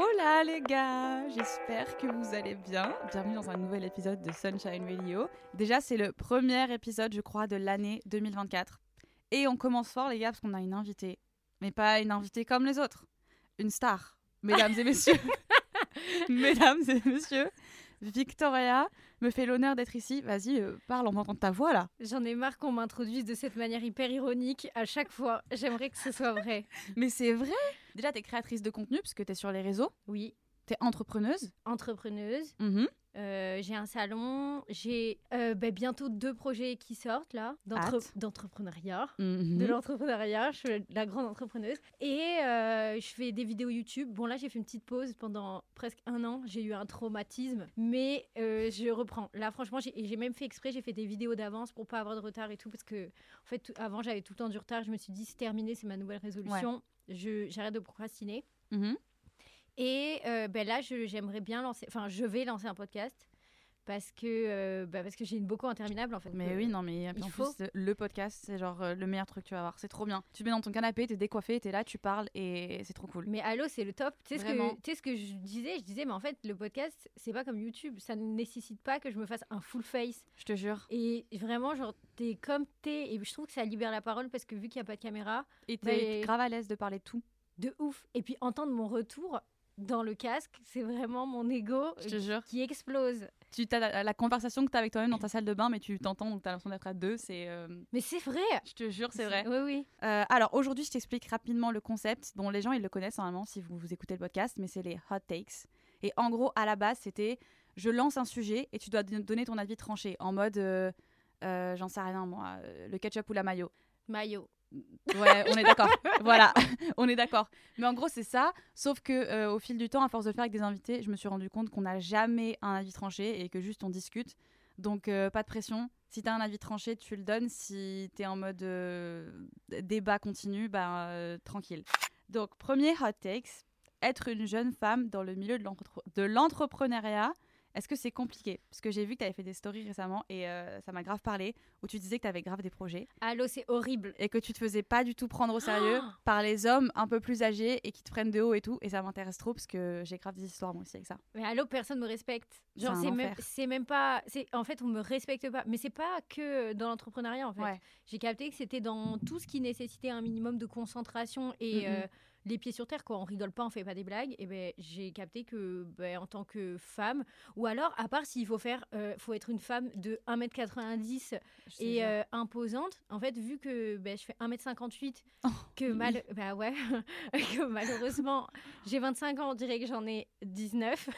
Hola les gars, j'espère que vous allez bien. Bienvenue dans un nouvel épisode de Sunshine Radio. Déjà, c'est le premier épisode, je crois, de l'année 2024. Et on commence fort, les gars, parce qu'on a une invitée. Mais pas une invitée comme les autres. Une star. Mesdames et messieurs. Mesdames et messieurs. Victoria me fait l'honneur d'être ici. Vas-y, euh, parle, on entend ta voix là. J'en ai marre qu'on m'introduise de cette manière hyper ironique à chaque fois. J'aimerais que ce soit vrai. Mais c'est vrai Déjà, t'es créatrice de contenu, parce que t'es sur les réseaux. Oui, T'es entrepreneuse. entrepreneuse. Mhm. Euh, j'ai un salon. J'ai euh, bah, bientôt deux projets qui sortent là, d'entrepreneuriat. Mhm. De l'entrepreneuriat, je suis la grande entrepreneuse. Et euh, je fais des vidéos YouTube. Bon, là, j'ai fait une petite pause pendant presque un an. J'ai eu un traumatisme, mais je reprends. Là, franchement, j'ai même fait exprès. J'ai fait des vidéos d'avance pour pas avoir de retard et tout. Parce que, en fait, tout- avant, j'avais tout le temps du retard. Je me suis dit, c'est terminé, c'est ma nouvelle résolution. Je J'arrête de procrastiner. Mhm. Et euh, ben là, j'aimerais bien lancer, enfin, je vais lancer un podcast parce que, euh, bah, parce que j'ai une beaucoup interminable en fait. Mais Euh, oui, non, mais il faut. plus, le podcast, c'est genre euh, le meilleur truc que tu vas avoir. C'est trop bien. Tu te mets dans ton canapé, t'es décoiffé, t'es là, tu parles et c'est trop cool. Mais allô, c'est le top. Tu sais ce ce que je disais? Je disais, mais en fait, le podcast, c'est pas comme YouTube. Ça ne nécessite pas que je me fasse un full face. Je te jure. Et vraiment, genre, t'es comme t'es. Et je trouve que ça libère la parole parce que vu qu'il n'y a pas de caméra, Et t'es Mais- grave à l'aise de parler de tout. de ouf. Et puis entendre mon retour dans le casque, c'est vraiment mon ego Je te jure. qui explose. Tu as la, la conversation que t'as avec toi-même dans ta salle de bain, mais tu t'entends, donc t'as l'impression d'être à deux. C'est. euh, Mais c'est vrai. Je te jure, c'est vrai. Oui, oui. Euh, alors aujourd'hui, je t'explique rapidement le concept. Bon, les gens ils le connaissent normalement si vous, vous écoutez le podcast, mais c'est les hot takes. Et en gros, à la base, c'était je lance un sujet et tu dois don- donner ton avis tranché en mode euh, j'en sais rien moi, le ketchup ou la mayo. Maillot. Ouais, on est d'accord. voilà, on est d'accord. Mais en gros, c'est ça. Sauf que euh, au fil du temps, à force de le faire avec des invités, je me suis rendu compte qu'on n'a jamais un avis tranché et que juste on discute. Donc euh, pas de pression. Si t'as un avis tranché, tu le donnes. Si t'es en mode euh, débat continu, ben euh, tranquille. Donc premier hot takes être une jeune femme dans le milieu de l'entrepreneuriat. Est-ce que c'est compliqué? Parce que j'ai vu que tu avais fait des stories récemment et euh, ça m'a grave parlé, où tu disais que tu avais grave des projets Allô, c'est horrible. et que tu te faisais pas du tout prendre au sérieux Ah par les hommes un peu plus âgés et qui te prennent de haut et tout. Et ça m'intéresse trop parce que j'ai grave des histoires moi aussi avec ça. Mais allô, personne me respecte. Genre, C'est même, pas. En fait, on me respecte pas. Mais c'est pas que dans l'entrepreneuriat, en fait. Ouais. J'ai capté que c'était dans tout ce qui nécessitait un minimum de concentration et Mhm. euh, les pieds sur terre, quoi. On rigole pas, on fait pas des blagues. Et ben, j'ai capté que, ben, en tant que femme, ou alors, à part s'il faut faire, euh, faut être une femme de 1m90 Je te et euh, imposante. En fait, vu que ben, je fais 1m58, Oh, que, mal... bah ouais, que malheureusement, j'ai 25 ans, on dirait que j'en ai 19.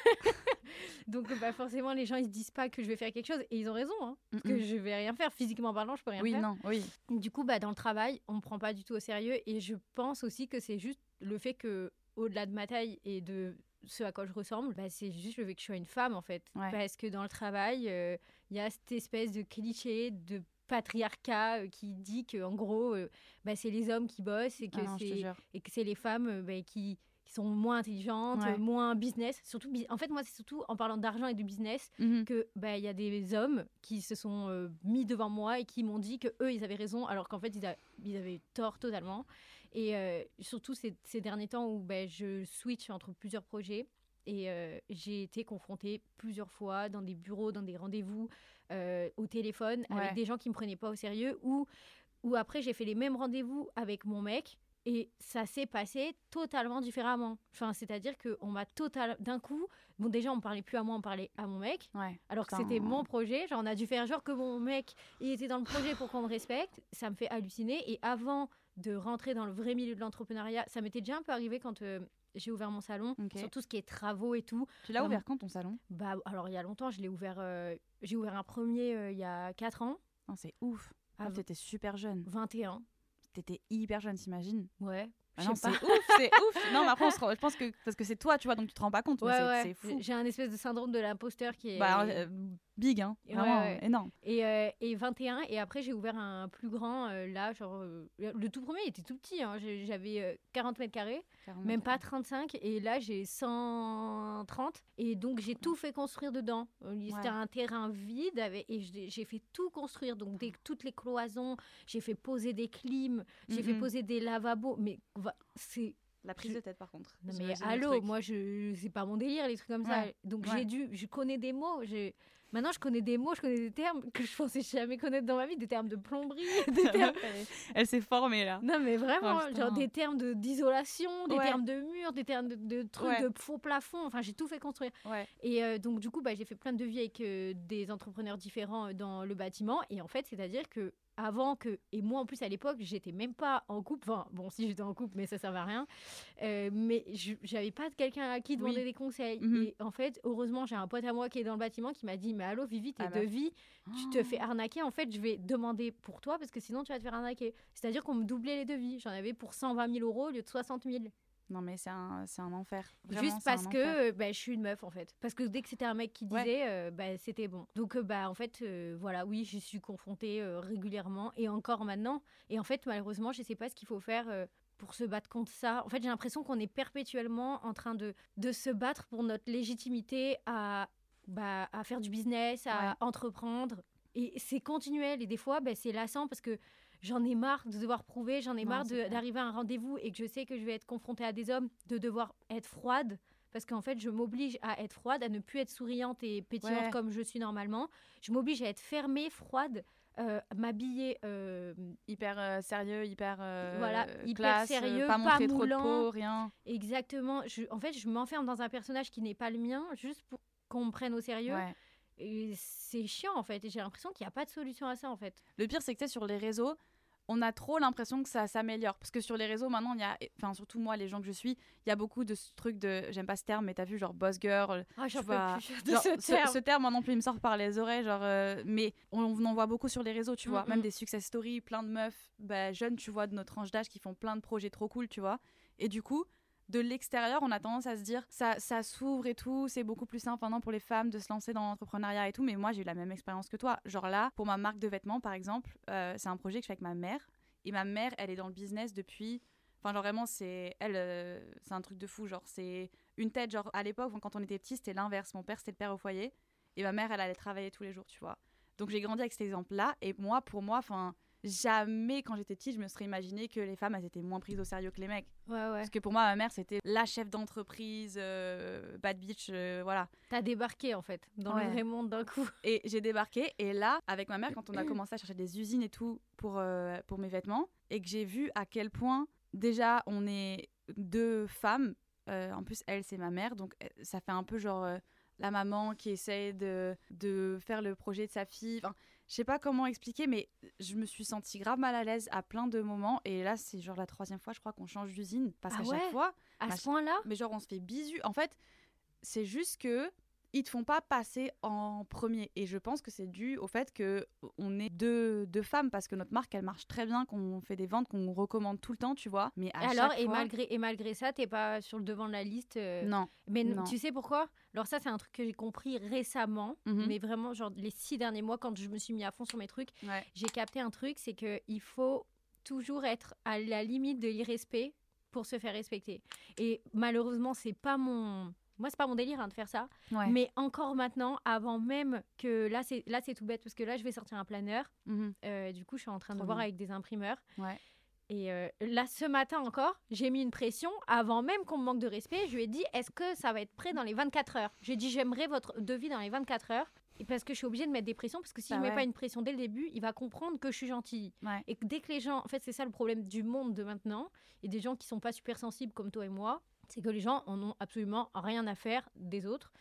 Donc, bah, forcément, les gens, ils se disent pas que je vais faire quelque chose. Et ils ont raison, hein, parce que je vais rien faire. Physiquement parlant, je peux rien oui, faire. non, oui. Du coup, bah, dans le travail, on me prend pas du tout au sérieux. Et je pense aussi que c'est juste le fait que, au-delà de ma taille et de ce à quoi je ressemble, bah, c'est juste le fait que je sois une femme, en fait. Ouais. Parce que dans le travail, euh, il y a cette espèce de cliché de patriarcat euh, qui dit que en gros euh, bah, c'est les hommes qui bossent et que Ah c'est les femmes euh, bah, qui, qui sont moins intelligentes, Ouais. euh, moins business. Surtout, en fait, moi, c'est surtout en parlant d'argent et de business Mhm. que bah, il y a des hommes qui se sont euh, mis devant moi et qui m'ont dit que eux ils avaient raison alors qu'en fait ils, a- ils avaient tort totalement. Et euh, surtout ces, ces derniers temps où bah, je switch entre plusieurs projets et euh, j'ai été confrontée plusieurs fois dans des bureaux, dans des rendez-vous, euh, au téléphone Ouais. avec des gens qui me prenaient pas au sérieux ou ou après j'ai fait les mêmes rendez-vous avec mon mec et ça s'est passé totalement différemment. Enfin, c'est-à-dire qu'on m'a total d'un coup, bon déjà on me parlait plus à moi, on parlait à mon mec, Ouais. alors que c'était mon projet. Genre on a dû faire genre que mon mec il était dans le projet pour qu'on me respecte. Ça me fait halluciner. Et avant de rentrer dans le vrai milieu de l'entrepreneuriat, ça m'était déjà un peu arrivé quand euh, j'ai ouvert mon salon, Ok. sur tout ce qui est travaux et tout. Tu l'as ouvert quand ton salon? Bah alors il y a longtemps, je l'ai ouvert euh, J'ai ouvert un premier euh, il y a 4 ans, c'est ouf. Ah, T'étais super jeune. 21. T'étais hyper jeune, t'imagines? Ouais. Ah non, sais c'est ouf, c'est ouf. Non, mais après, on se rend- je pense que parce que c'est toi, tu vois, donc tu te rends pas compte. mais Ouais, c'est- ouais. c'est fou. J'ai un espèce de syndrome de l'imposteur qui est. Bah, euh, big, hein. Vraiment ouais. énorme. Et, euh, et 21, et après j'ai ouvert un plus grand, euh, là, genre, euh, le tout premier il était tout petit, hein, j'avais euh, 40 mètres carrés, même pas 35, et là j'ai 130, et donc j'ai tout fait construire dedans. Euh, C'était Ouais. un terrain vide, avec, et j'ai fait tout construire, donc des- toutes les cloisons, j'ai fait poser des clims, j'ai fait Mhm. poser des lavabos, mais c'est La prise Je- de tête, par contre. non mais allô, moi je c'est pas mon délire les trucs comme ça. Donc ouais. j'ai dû je connais des mots, j'ai maintenant je connais des mots, je connais des termes que je pensais jamais connaître dans ma vie, des termes de plomberie, des termes Elle- s'est formée, là. Non mais vraiment, genre des termes de d'isolation, des Ouais. termes de murs, des termes de, de trucs Ouais. de faux plafond, enfin j'ai tout fait construire. Ouais. Et euh, donc du coup bah, j'ai fait plein de devis avec euh, des entrepreneurs différents euh, dans le bâtiment et en fait c'est-à-dire que avant que et moi en plus à l'époque j'étais même pas en couple. Enfin bon si j'étais en couple mais ça servait à rien. Euh, mais j'avais pas quelqu'un à qui demander Oui. des conseils. Mhm. et en fait heureusement j'ai un pote à moi qui est dans le bâtiment qui m'a dit mais allô Vivi tes Ah, devis tu te fais arnaquer. En fait je vais demander pour toi parce que sinon tu vas te faire arnaquer. C'est à dire qu'on me doublait les devis. J'en avais pour 120 000 euros au lieu de 60 000 Non, mais c'est un, c'est un enfer. Vraiment, Juste parce que euh, bah, je suis une meuf en fait. Parce que dès que c'était un mec qui Ouais. disait, euh, bah, c'était bon. Donc euh, bah en fait, voilà, oui, j'y suis confrontée régulièrement et encore maintenant. Et en fait, malheureusement, je sais pas ce qu'il faut faire. pour se battre contre ça. En fait, j'ai l'impression qu'on est perpétuellement en train de, de se battre pour notre légitimité à, bah, à faire du business, à Ouais. entreprendre. Et c'est continuel. Et des fois, bah, c'est lassant parce que j'en ai marre de devoir prouver, j'en ai Non, marre d'arriver à un rendez-vous et que je sais que je vais être confrontée à des hommes, de devoir être froide. Parce qu'en fait, je m'oblige à être froide, à ne plus être souriante et pétillante Ouais. comme je suis normalement. Je m'oblige à être fermée, froide, euh, m'habiller euh, Hyper euh, sérieux, hyper. euh, Voilà, hyper classe, sérieux, pas pas montrer trop de moulant. peau, rien. exactement. Je, en fait, je m'enferme dans un personnage qui n'est pas le mien, juste pour qu'on me prenne au sérieux. Ouais. Et c'est chiant, en fait. Et j'ai l'impression qu'il n'y a pas de solution à ça, en fait. Le pire, c'est que tu sur les réseaux, on a trop l'impression que ça s'améliore. Parce que sur les réseaux, maintenant, il y a, enfin, surtout moi, les gens que je suis, il y a beaucoup de ce truc de, j'aime pas ce terme, mais t'as vu, genre boss girl. Ah, j'en peux vois, plus de genre, ce terme. ce terme, moi non plus, il me sort par les oreilles. Genre, euh, mais on, on en voit beaucoup sur les réseaux, tu vois. Mm, Même mm. des success stories, plein de meufs bah, jeunes, tu vois, de notre tranche d'âge qui font plein de projets trop cool, tu vois. Et du coup, de l'extérieur, on a tendance à se dire ça, ça s'ouvre et tout, c'est beaucoup plus simple maintenant pour les femmes de se lancer dans l'entrepreneuriat et tout. Mais moi, j'ai eu la même expérience que toi. Genre là, pour ma marque de vêtements, par exemple, euh, c'est un projet que je fais avec ma mère. Et ma mère, elle est dans le business depuis. Enfin, genre vraiment, c'est elle, euh, c'est un truc de fou. Genre, c'est une tête. Genre, à l'époque, quand on était petit, c'était l'inverse. Mon père, c'était le père au foyer. Et ma mère, elle allait travailler tous les jours, tu vois. Donc, j'ai grandi avec cet exemple-là. Et moi, pour moi, enfin, jamais, quand j'étais petite, je me serais imaginé que les femmes, elles étaient moins prises au sérieux que les mecs. Ouais, ouais. Parce que pour moi, ma mère, c'était la chef d'entreprise, euh, bad bitch, euh, voilà. T'as débarqué, en fait, dans Ouais. le vrai monde d'un coup. Et j'ai débarqué. Et là, avec ma mère, quand on a commencé à chercher des usines et tout pour, euh, pour mes vêtements, et que j'ai vu à quel point, déjà, on est deux femmes. euh, en plus, elle, c'est ma mère. Donc, ça fait un peu genre la maman qui essaie de, de faire le projet de sa fille. Enfin, je sais pas comment expliquer, mais je me suis sentie grave mal à l'aise à plein de moments. Et là, c'est genre la troisième fois, je crois, qu'on change d'usine. Parce Ah qu'à ouais chaque fois, À ce point-là? Mais genre on se fait bisu. En fait, c'est juste que ils te font pas passer en premier. Et je pense que c'est dû au fait que on est deux, deux femmes parce que notre marque elle marche très bien, qu'on fait des ventes, qu'on recommande tout le temps, tu vois. Mais à Alors, chaque et, fois- malgré, et malgré ça, t'es pas sur le devant de la liste. euh, non. Mais non. tu sais pourquoi? Alors ça, c'est un truc que j'ai compris récemment, Mhm. mais vraiment, genre les six derniers mois, quand je me suis mis à fond sur mes trucs, Ouais. j'ai capté un truc, c'est que il faut toujours être à la limite de l'irrespect pour se faire respecter. Et malheureusement, c'est pas mon... Moi, c'est pas mon délire hein, de faire ça. Ouais. Mais encore maintenant, avant même que... Là, c'est là c'est tout bête, parce que là, je vais sortir un planeur. Mhm. Euh, du coup, je suis en train de Trop voir bien. avec des imprimeurs. Ouais. Et euh, là, ce matin encore, j'ai mis une pression. Avant même qu'on me manque de respect, je lui ai dit est-ce que ça va être prêt dans les 24 heures? J'ai dit j'aimerais votre devis dans les 24 heures. Et parce que je suis obligée de mettre des pressions, parce que si Bah je mets ouais. pas une pression dès le début, il va comprendre que je suis gentille. Ouais. Et que dès que les gens, en fait, c'est ça le problème du monde de maintenant, et des gens qui sont pas super sensibles comme toi et moi, c'est que les gens en ont absolument rien à faire des autres.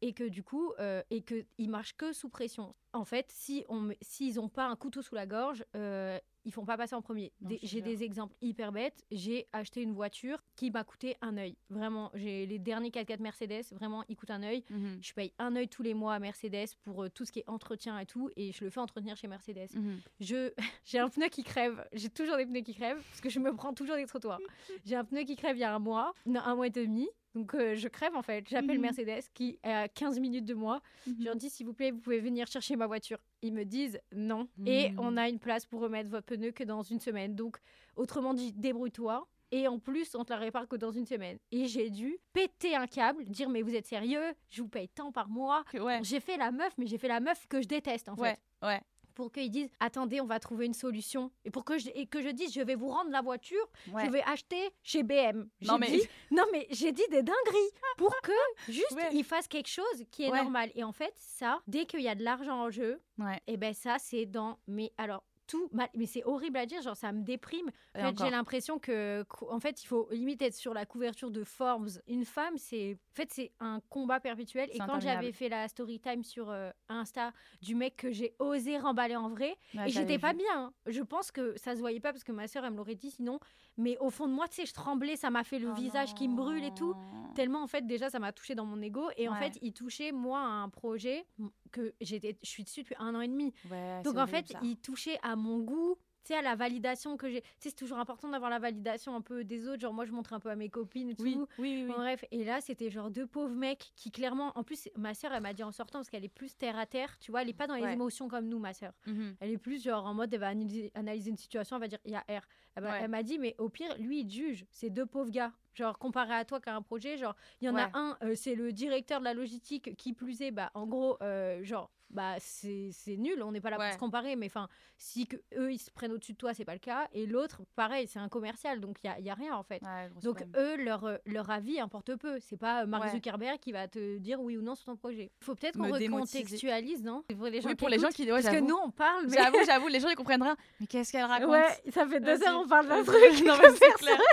et que du coup, euh, et que ils marchent que sous pression. En fait, si on, s'ils ont pas un couteau sous la gorge, euh, ils font pas passer en premier. J'ai des exemples hyper bêtes. J'ai acheté une voiture qui m'a coûté un œil. Vraiment, j'ai les derniers 4x4 Mercedes. Vraiment, ils coûtent un œil. Mhm. Je paye un œil tous les mois à Mercedes pour euh, tout ce qui est entretien et tout, et je le fais entretenir chez Mercedes. Mhm. Je j'ai un pneu qui crève. J'ai toujours des pneus qui crèvent parce que je me prends toujours des trottoirs. J'ai un pneu qui crève il y a un mois, non, un mois et demi. Donc euh, je crève en fait. J'appelle Mhm. Mercedes qui est à 15 minutes de moi. Je leur dis s'il vous plaît, vous pouvez venir chercher ma voiture. Ils me disent non. Et Mhm. on a une place pour remettre votre pneu que dans une semaine. Donc autrement dit, débrouille-toi. Et en plus, on te la répare que dans une semaine. Et j'ai dû péter un câble, dire mais vous êtes sérieux? Je vous paye tant par mois. Ouais, J'ai fait la meuf, mais j'ai fait la meuf que je déteste en fait ouais. Pour qu'ils disent attendez on va trouver une solution et pour que je, et que je dise je vais vous rendre la voiture ouais. je vais acheter chez BM J'ai Non, mais- dit- non mais j'ai dit des dingueries pour que juste Ouais. ils fassent quelque chose qui est Ouais. normal et en fait ça dès qu'il y a de l'argent en jeu et ben ça c'est dans mais alors tout mal mais c'est horrible à dire genre ça me déprime en fait, j'ai l'impression que, en fait, il faut limite être sur la couverture de Forbes. Une femme, c'est, en fait, c'est un combat perpétuel. Et quand j'avais fait la story time sur euh, Insta du mec que j'ai osé remballer en vrai, Ouais, et j'étais pas bien. hein. Je pense que ça se voyait pas parce que ma sœur, elle me l'aurait dit sinon. Mais au fond de moi, tu sais, je tremblais, ça m'a fait le Oh visage qui me brûle et tout. Tellement, en fait, déjà, ça m'a touché dans mon ego. Et en fait, il touchait, moi, à un projet que j'étais, je suis dessus depuis un an et demi. Ouais, Donc en fait, ça. il touchait à mon goût, tu sais, à la validation que j'ai. Tu sais, c'est toujours important d'avoir la validation un peu des autres. Genre, moi, je montre un peu à mes copines tout. Oui, oui, oui. oui. Bon, bref, et là, c'était genre deux pauvres mecs qui, clairement, en plus, ma sœur, elle m'a dit en sortant, parce qu'elle est plus terre à terre, tu vois, elle est pas dans les Ouais. émotions comme nous, ma sœur. Mhm. Elle est plus genre en mode, elle va analyser, analyser une situation, elle va dire, il y a R. Elle, Ouais. elle m'a dit, mais au pire, lui, il juge. C'est deux pauvres gars. Genre, comparé à toi qui a un projet, genre, il y en Ouais. a un, euh, c'est le directeur de la logistique qui plus est, bah, en gros, euh, genre, bah, c'est nul, on n'est pas là Ouais. pour se comparer, mais enfin, si que eux, ils se prennent au-dessus de toi, c'est pas le cas. Et l'autre, pareil, c'est un commercial, donc il y a, y a rien, en fait. Ouais, Donc eux, leur, euh, leur avis importe peu. C'est pas Mark. Zuckerberg qui va te dire oui ou non sur ton projet. Il faut peut-être qu'on recontextualise, non? Pour les gens oui, qui pour les gens qui. Ouais, Parce que nous, on parle, mais... J'avoue, j'avoue, les gens ils comprennent rien. Mais qu'est-ce qu'elle raconte? Ouais, ça fait deux heures, on parle d'un truc. Non, mais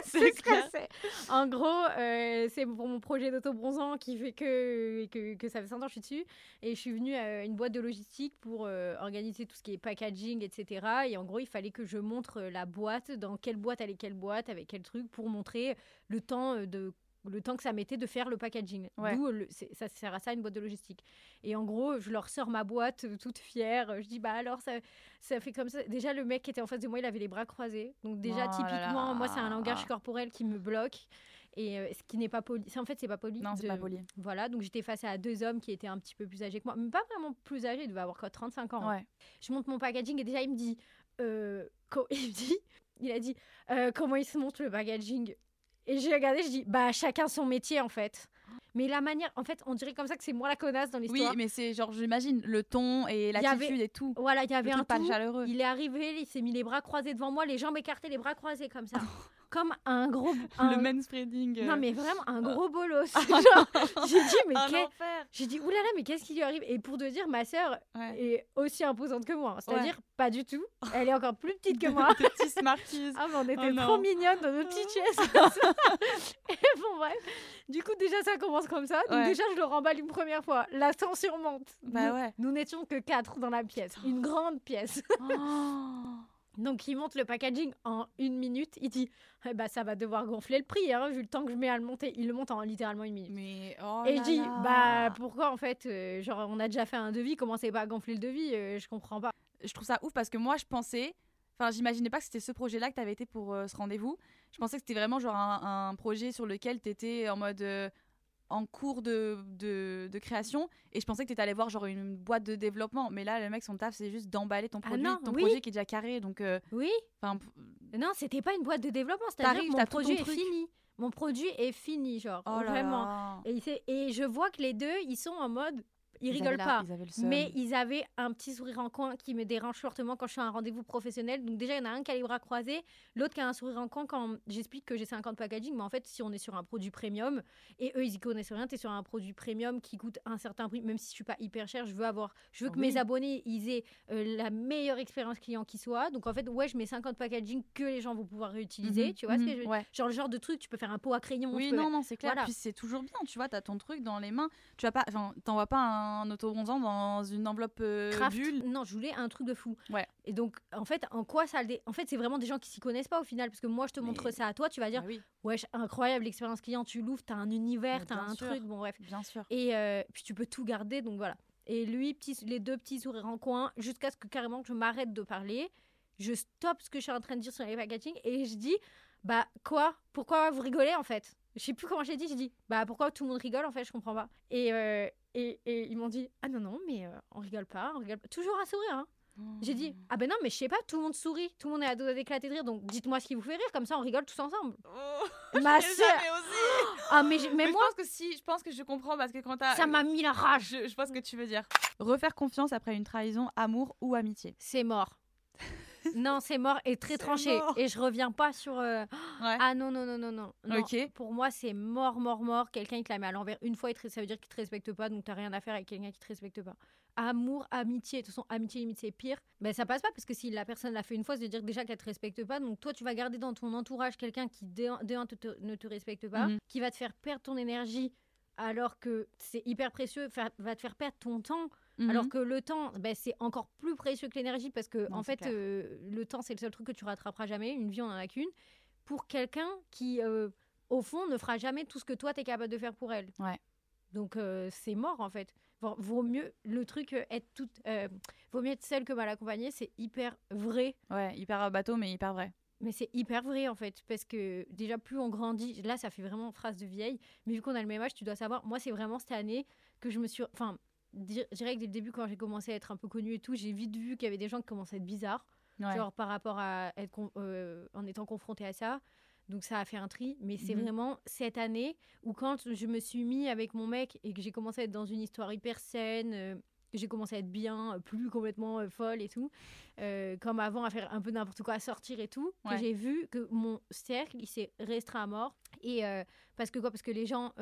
c'est clair, En gros, euh, c'est pour mon projet d'auto-bronzant qui fait que, que, ça fait 5 ans que je suis dessus. Et je suis venue à une boîte de logistique pour euh, organiser tout ce qui est packaging, etc. Et en gros, il fallait que je montre euh, la boîte, dans quelle boîte allait quelle boîte, avec quel truc, pour montrer le temps de le temps que ça mettait de faire le packaging. Ouais. D'où ça sert à ça une boîte de logistique. Et en gros, je leur sors ma boîte euh, toute fière. Je dis bah alors ça, ça fait comme ça. Déjà le mec qui était en face de moi, il avait les bras croisés. Donc déjà Oh là typiquement, moi c'est un langage corporel qui me bloque. Et euh, ce qui n'est pas poli. En fait, c'est pas poli. Non, c'est de- pas poli. Voilà, donc j'étais face à deux hommes qui étaient un petit peu plus âgés que moi. Mais pas vraiment plus âgés, ils devaient avoir quoi, 35 ans. hein. Je monte mon packaging et déjà il me dit, euh, il me dit, il a dit, euh, comment il se monte le packaging? Et j'ai regardé, je dis, bah chacun son métier en fait. Mais la manière, en fait, on dirait comme ça que c'est moi la connasse dans Oui, l'histoire. mais c'est genre, j'imagine, le ton et y avait- l'attitude et tout. Voilà, il y avait un truc pas tout. chaleureux. Il est arrivé, il s'est mis les bras croisés devant moi, les jambes écartées, les bras croisés comme ça, comme un gros. un- Le manspreading. euh. Non mais vraiment un gros bolos. Ah, j'ai dit mais qu'est- j'ai dit oulala mais qu'est-ce qui lui arrive? Et pour te dire, ma sœur Ouais. est aussi imposante que moi, c'est-à-dire Ouais. pas du tout. Elle est encore plus petite que moi. Des petits Smarties. Ah, mais on était Oh trop non. mignonnes dans nos petites chaises. et bon, bref. Du coup, déjà, ça commence comme ça. Donc, Ouais. déjà, je le remballe une première fois. La tension monte. Bah nous, ouais. nous n'étions que quatre dans la pièce. Une grande pièce. Oh. Donc, il monte le packaging en une minute. Il dit Eh bah, ça va devoir gonfler le prix, hein, vu le temps que je mets à le monter. Il le monte en littéralement une minute. Mais oh Et je dis, bah pourquoi en fait, euh, genre on a déjà fait un devis, commencez pas à gonfler le devis, euh, je comprends pas. je trouve ça ouf parce que moi je pensais enfin j'imaginais pas que c'était ce projet là que tu avais été pour euh, ce rendez-vous je pensais que c'était vraiment genre un, un projet sur lequel tu étais en mode en cours de, de, de création et je pensais que tu étais allé voir genre une boîte de développement mais là le mec son taf c'est juste d'emballer ton Ah produit non, ton oui. projet qui est déjà carré donc euh, Oui enfin Non, c'était pas une boîte de développement, c'est-à-dire T'arrives, que t'as mon projet est fini. Mon produit est fini, genre oh là vraiment. là. Et, et je vois que les deux, ils sont en mode, ils, Ils rigolent la- pas. ils. Mais ils avaient un petit sourire en coin qui me dérange fortement quand je suis à un rendez-vous professionnel. Donc déjà, il y en a un qui a les bras croisés, l'autre qui a un sourire en coin quand j'explique que j'ai 50 packaging. Mais en fait, si on est sur un produit premium, et eux, ils y connaissent rien, tu es sur un produit premium qui coûte un certain prix, même si je suis pas hyper cher, je veux avoir, je veux que Oui. mes abonnés, ils aient euh, la meilleure expérience client qui soit. Donc en fait, ouais, je mets 50 packaging que les gens vont pouvoir réutiliser. Mhm, Tu vois ce que mhm, je ouais. Genre le genre de truc, tu peux faire un pot à crayon. tu Oui, peux- non, non, c'est clair. Voilà. Puis c'est toujours bien, tu vois, t'as ton truc dans les mains. Tu vas pas, t'envoies pas un autobronzant dans une enveloppe euh, Craft. bulle? Non, je voulais un truc de fou. Ouais. Et donc, en fait, en quoi ça le dé- En fait, c'est vraiment des gens qui s'y connaissent pas au final. Parce que moi, je te montre Mais- ça à toi, tu vas dire, Ah oui, wesh, incroyable l'expérience client, tu l'ouvres, t'as un univers, t'as un sûr. truc, bon, bref. bien sûr. Et euh, puis tu peux tout garder, donc voilà. Et lui, petit, les deux petits sourires en coin, jusqu'à ce que carrément que je m'arrête de parler, je stoppe ce que je suis en train de dire sur les packaging et je dis, bah quoi? Pourquoi vous rigolez en fait? Je sais plus comment j'ai dit, je dis, bah pourquoi tout le monde rigole en fait, je comprends pas. Et, euh, et, et ils m'ont dit, ah non, non, mais euh, on rigole pas, on rigole pas. Toujours un sourire, hein. J'ai dit, Oh. ah ben non, mais je sais pas, tout le monde sourit, tout le monde est à dos d'éclater de rire, donc dites-moi ce qui vous fait rire, comme ça on rigole tous ensemble. Ma J'ai sœur, jamais osé. ah mais, j'ai- mais Mais moi, je pense que si, je pense que je comprends parce que quand t'as. ça m'a mis la rage. Je, je vois ce que tu veux dire. Refaire confiance après une trahison, amour ou amitié. C'est mort. Non, c'est mort et très tranché. mort. Et je reviens pas sur. euh, Ouais. Ah non, non, non, non, non. Pour moi, c'est mort, mort, mort. Quelqu'un, il te la met à l'envers une fois, ça veut dire qu'il te respecte pas, donc t'as rien à faire avec quelqu'un qui te respecte pas. Amour, amitié. De toute façon, amitié, limite, c'est pire. Ben, ça passe pas parce que si la personne l'a fait une fois, ça veut dire déjà qu'elle te respecte pas. Donc toi, tu vas garder dans ton entourage quelqu'un qui, de un, de te- te- ne te respecte pas, Mhm. qui va te faire perdre ton énergie alors que c'est hyper précieux, va te faire perdre ton temps. Mhm. Alors que le temps, ben, c'est encore plus précieux que l'énergie parce que, Non, en fait, euh, le temps, c'est le seul truc que tu rattraperas jamais. Une vie, on en a qu'une. Pour quelqu'un qui, euh, au fond, ne fera jamais tout ce que toi, tu es capable de faire pour elle. Ouais. Donc, euh, c'est mort, en fait. Vaut- Vaut mieux, le truc, être toute. vaut mieux être seule que mal accompagnée. C'est hyper vrai. Ouais, hyper bateau, mais hyper vrai. Mais c'est hyper vrai en fait, parce que déjà plus on grandit, là ça fait vraiment phrase de vieille, mais vu qu'on a le même âge, tu dois savoir, moi c'est vraiment cette année que je me suis... Enfin, je dirais que dès le début quand j'ai commencé à être un peu connue et tout, j'ai vite vu qu'il y avait des gens qui commençaient à être bizarres, Ouais. genre par rapport à être euh, en étant confronté à ça. Donc ça a fait un tri, mais c'est Mhm. vraiment cette année où quand je me suis mis avec mon mec et que j'ai commencé à être dans une histoire hyper saine, euh, j'ai commencé à être bien, euh, plus complètement euh, folle et tout, euh, comme avant à faire un peu n'importe quoi, à sortir et tout, que Ouais. j'ai vu que mon cercle il s'est restreint à mort. Et parce que quoi? Parce que les gens,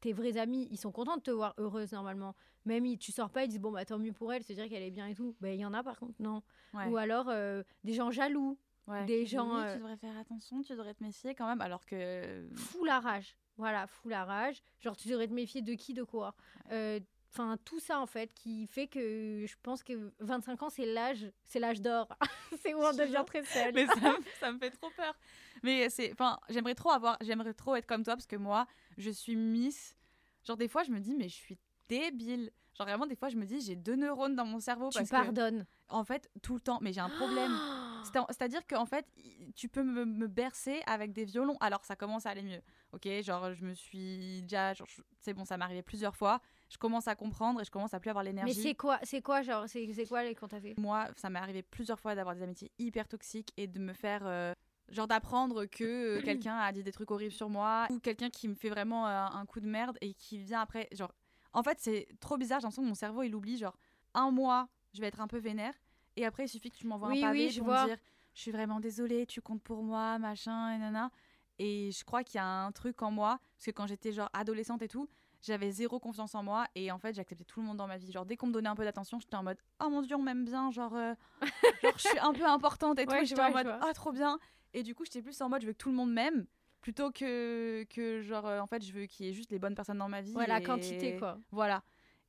tes vrais amis, ils sont contents de te voir heureuse normalement. Même ils, tu sors pas, ils disent bon bah tant mieux pour elle, c'est dire qu'elle est bien et tout. Ben il y en a par contre non. Ouais. Ou alors euh, des gens jaloux, Ouais, des gens, euh, Tu devrais faire attention, tu devrais te méfier quand même, alors que. fou la rage. Voilà, fou la rage. Genre, tu devrais te méfier de qui, de quoi. Euh, Enfin, tout ça, en fait, qui fait que je pense que 25 ans, c'est l'âge, c'est l'âge d'or. c'est où on devient très seul. Mais ça, me- ça me fait trop peur. Mais c'est, enfin, j'aimerais trop avoir, j'aimerais trop être comme toi parce que moi, je suis Miss. Genre des fois, je me dis mais je suis débile. Genre vraiment des fois, je me dis j'ai deux neurones dans mon cerveau tu parce que pardonnes. en fait tout le temps. Mais j'ai un problème. C'est- C'est-à-dire qu'en fait, tu peux me, me bercer avec des violons. Alors, ça commence à aller mieux. Ok, genre, je me suis déjà. C'est bon, ça m'est arrivé plusieurs fois. Je commence à comprendre et je commence à plus avoir Mais l'énergie. c'est quoi, c'est quoi, genre, c'est c'est quoi les qu'on t'a fait? Moi, ça m'est arrivé plusieurs fois d'avoir des amitiés hyper toxiques et de me faire. euh, genre d'apprendre que euh, quelqu'un a dit des trucs horribles sur moi ou quelqu'un qui me fait vraiment euh, un coup de merde et qui vient après. Genre, en fait, c'est trop bizarre. J'ai l'impression que mon cerveau il oublie. Genre, un mois, je vais être un peu vénère et après, il suffit que tu m'envoies Oui, un pavé oui, je pour vois. me dire Je suis vraiment désolée, tu comptes pour moi, machin, et nana. Et je crois qu'il y a un truc en moi, parce que quand j'étais genre adolescente et tout, j'avais zéro confiance en moi et en fait j'acceptais tout le monde dans ma vie. Genre dès qu'on me donnait un peu d'attention, j'étais en mode oh mon dieu on m'aime bien, genre, euh, genre je suis un peu importante et Ouais, tout. je J'étais en mode vois. oh trop bien. Et du coup j'étais plus en mode je veux que tout le monde m'aime plutôt que que genre euh, en fait je veux qu'il y ait juste les bonnes personnes dans ma vie. Ouais, la et- quantité, quoi. Voilà.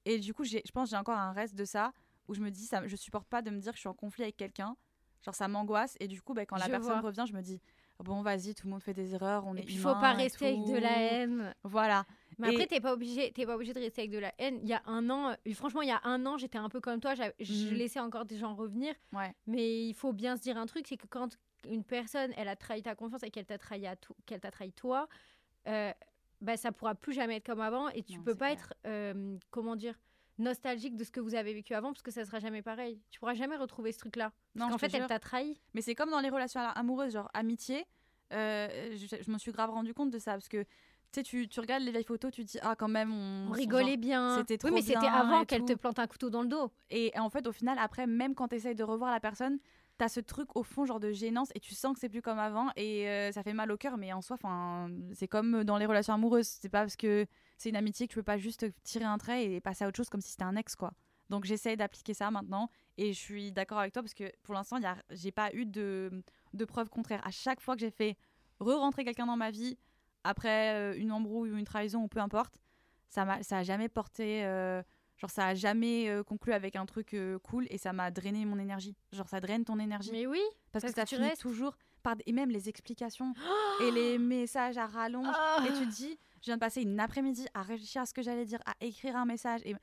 Et du coup je pense que j'ai encore un reste de ça où je me dis ça, je supporte pas de me dire que je suis en conflit avec quelqu'un. Genre ça m'angoisse et du coup bah, quand la Je personne vois. revient je me dis bon vas-y tout le monde fait des erreurs on est Et puis, il faut pas rester avec de la haine. Voilà. Mais après, t'es pas obligé, t'es pas obligé de rester avec de la haine. Il y a un an, euh, franchement, il y a un an, j'étais un peu comme toi. Je Mhm. laissais encore des gens revenir. Ouais. Mais il faut bien se dire un truc, c'est que quand une personne, elle a trahi ta confiance et qu'elle t'a trahi, à qu'elle t'a trahi toi, euh, bah, ça pourra plus jamais être comme avant et tu Non, peux pas clair. être, euh, comment dire, nostalgique de ce que vous avez vécu avant parce que ça sera jamais pareil. Tu pourras jamais retrouver ce truc-là. Non, Parce qu'en te fait, elle t'a trahi. Mais c'est comme dans les relations amoureuses, genre amitié. euh, je, je me suis grave rendu compte de ça parce que sais, tu, tu regardes les vieilles photos, tu te dis, ah, quand même, on, On rigolait genre, bien. c'était trop oui, mais c'était avant et qu'elle te plante un couteau dans le dos. Et en fait, au final, après, même quand tu essayes de revoir la personne, t'as ce truc au fond, genre de gênance, et tu sens que c'est plus comme avant, et euh, ça fait mal au cœur, mais en soi, c'est comme dans les relations amoureuses. C'est pas parce que c'est une amitié que tu peux pas juste tirer un trait et passer à autre chose comme si c'était un ex, quoi. Donc j'essaye d'appliquer ça maintenant, et je suis d'accord avec toi parce que pour l'instant, a- j'ai pas eu de, de preuves contraires. À chaque fois que j'ai fait re-rentrer quelqu'un dans ma vie, après euh, une embrouille ou une trahison ou peu importe, ça m'a ça a jamais porté euh, genre ça a jamais euh, conclu avec un truc euh, cool et ça m'a drainé mon énergie genre ça draine ton énergie Mais oui. parce, parce que ça tu finit restes. toujours par et même les explications et les messages à rallonge Ah. et tu te dis je viens de passer une après-midi à réfléchir à ce que j'allais dire à écrire un message et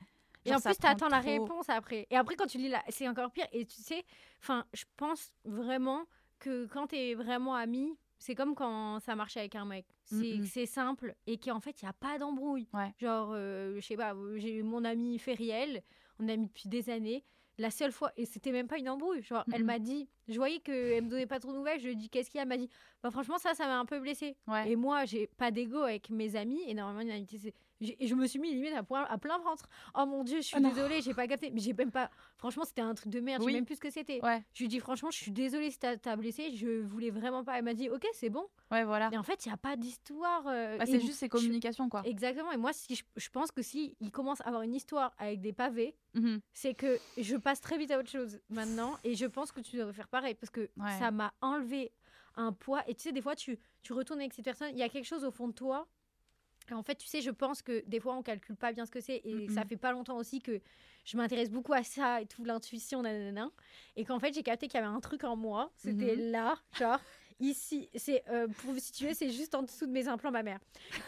en plus, t'attends la réponse après. Et après, quand tu lis la... c'est encore pire. Et tu sais, enfin, je pense vraiment que quand t'es vraiment ami, c'est comme quand ça marche avec un mec. C'est Mm, mm. c'est simple et qu'en fait, il n'y a pas d'embrouille. Ouais. Genre, euh, je sais pas, j'ai eu mon ami Feriel, on est amis depuis des années. La seule fois, et c'était même pas une embrouille, genre, elle Mhm. m'a dit, je voyais qu'elle me donnait pas trop de nouvelles, je lui ai dit, qu'est-ce qu'il y a? Elle m'a dit, bah franchement, ça, ça m'a un peu blessée. ouais Et moi, j'ai pas d'ego avec mes amis. Et normalement, une amitié, c'est. Et je me suis mis limite à, point- à plein ventre. Oh mon dieu, je suis Oh désolée, j'ai pas capté. Mais j'ai même pas. Franchement, c'était un truc de merde. Je Oui. sais même plus ce que c'était. ouais Je lui dis franchement, je suis désolée si t'as blessé. Je voulais vraiment pas. Elle m'a dit, ok, c'est bon. ouais voilà Et en fait, il y a pas d'histoire. euh, Bah, c'est juste ces je- communications quoi Exactement. Et moi, si je, je pense que si il commence à avoir une histoire avec des pavés, Mhm. c'est que je passe très vite à autre chose maintenant. Et je pense que tu devrais faire pareil parce que Ouais. ça m'a enlevé un poids. Et tu sais, des fois, tu, tu retournes avec cette personne, il y a quelque chose au fond de toi. En fait, tu sais, je pense que des fois, on calcule pas bien ce que c'est. Et ça fait pas longtemps aussi que je m'intéresse beaucoup à ça et tout, l'intuition, nanana. Et qu'en fait, j'ai capté qu'il y avait un truc en moi. C'était Mhm. là, genre, ici. C'est, euh, pour vous situer, c'est juste en dessous de mes implants, ma mère.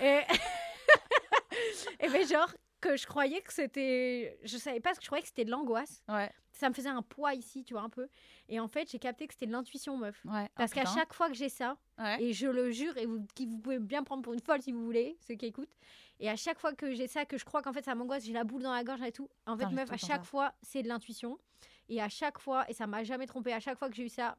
Et, et ben, genre, que je croyais que c'était. Je savais pas ce que je croyais que c'était de l'angoisse. ouais Ça me faisait un poids ici, tu vois, un peu. Et en fait, j'ai capté que c'était de l'intuition, meuf. ouais Ah, Parce qu'à chaque fois que j'ai ça, ouais. et je le jure, et vous, qui vous pouvez bien prendre pour une folle si vous voulez, ceux qui écoutent, et à chaque fois que j'ai ça, que je crois qu'en fait ça m'angoisse, j'ai la boule dans la gorge et tout, en fait, meuf, à chaque ça. fois, c'est de l'intuition. Et à chaque fois, et ça m'a jamais trompé, à chaque fois que j'ai eu ça,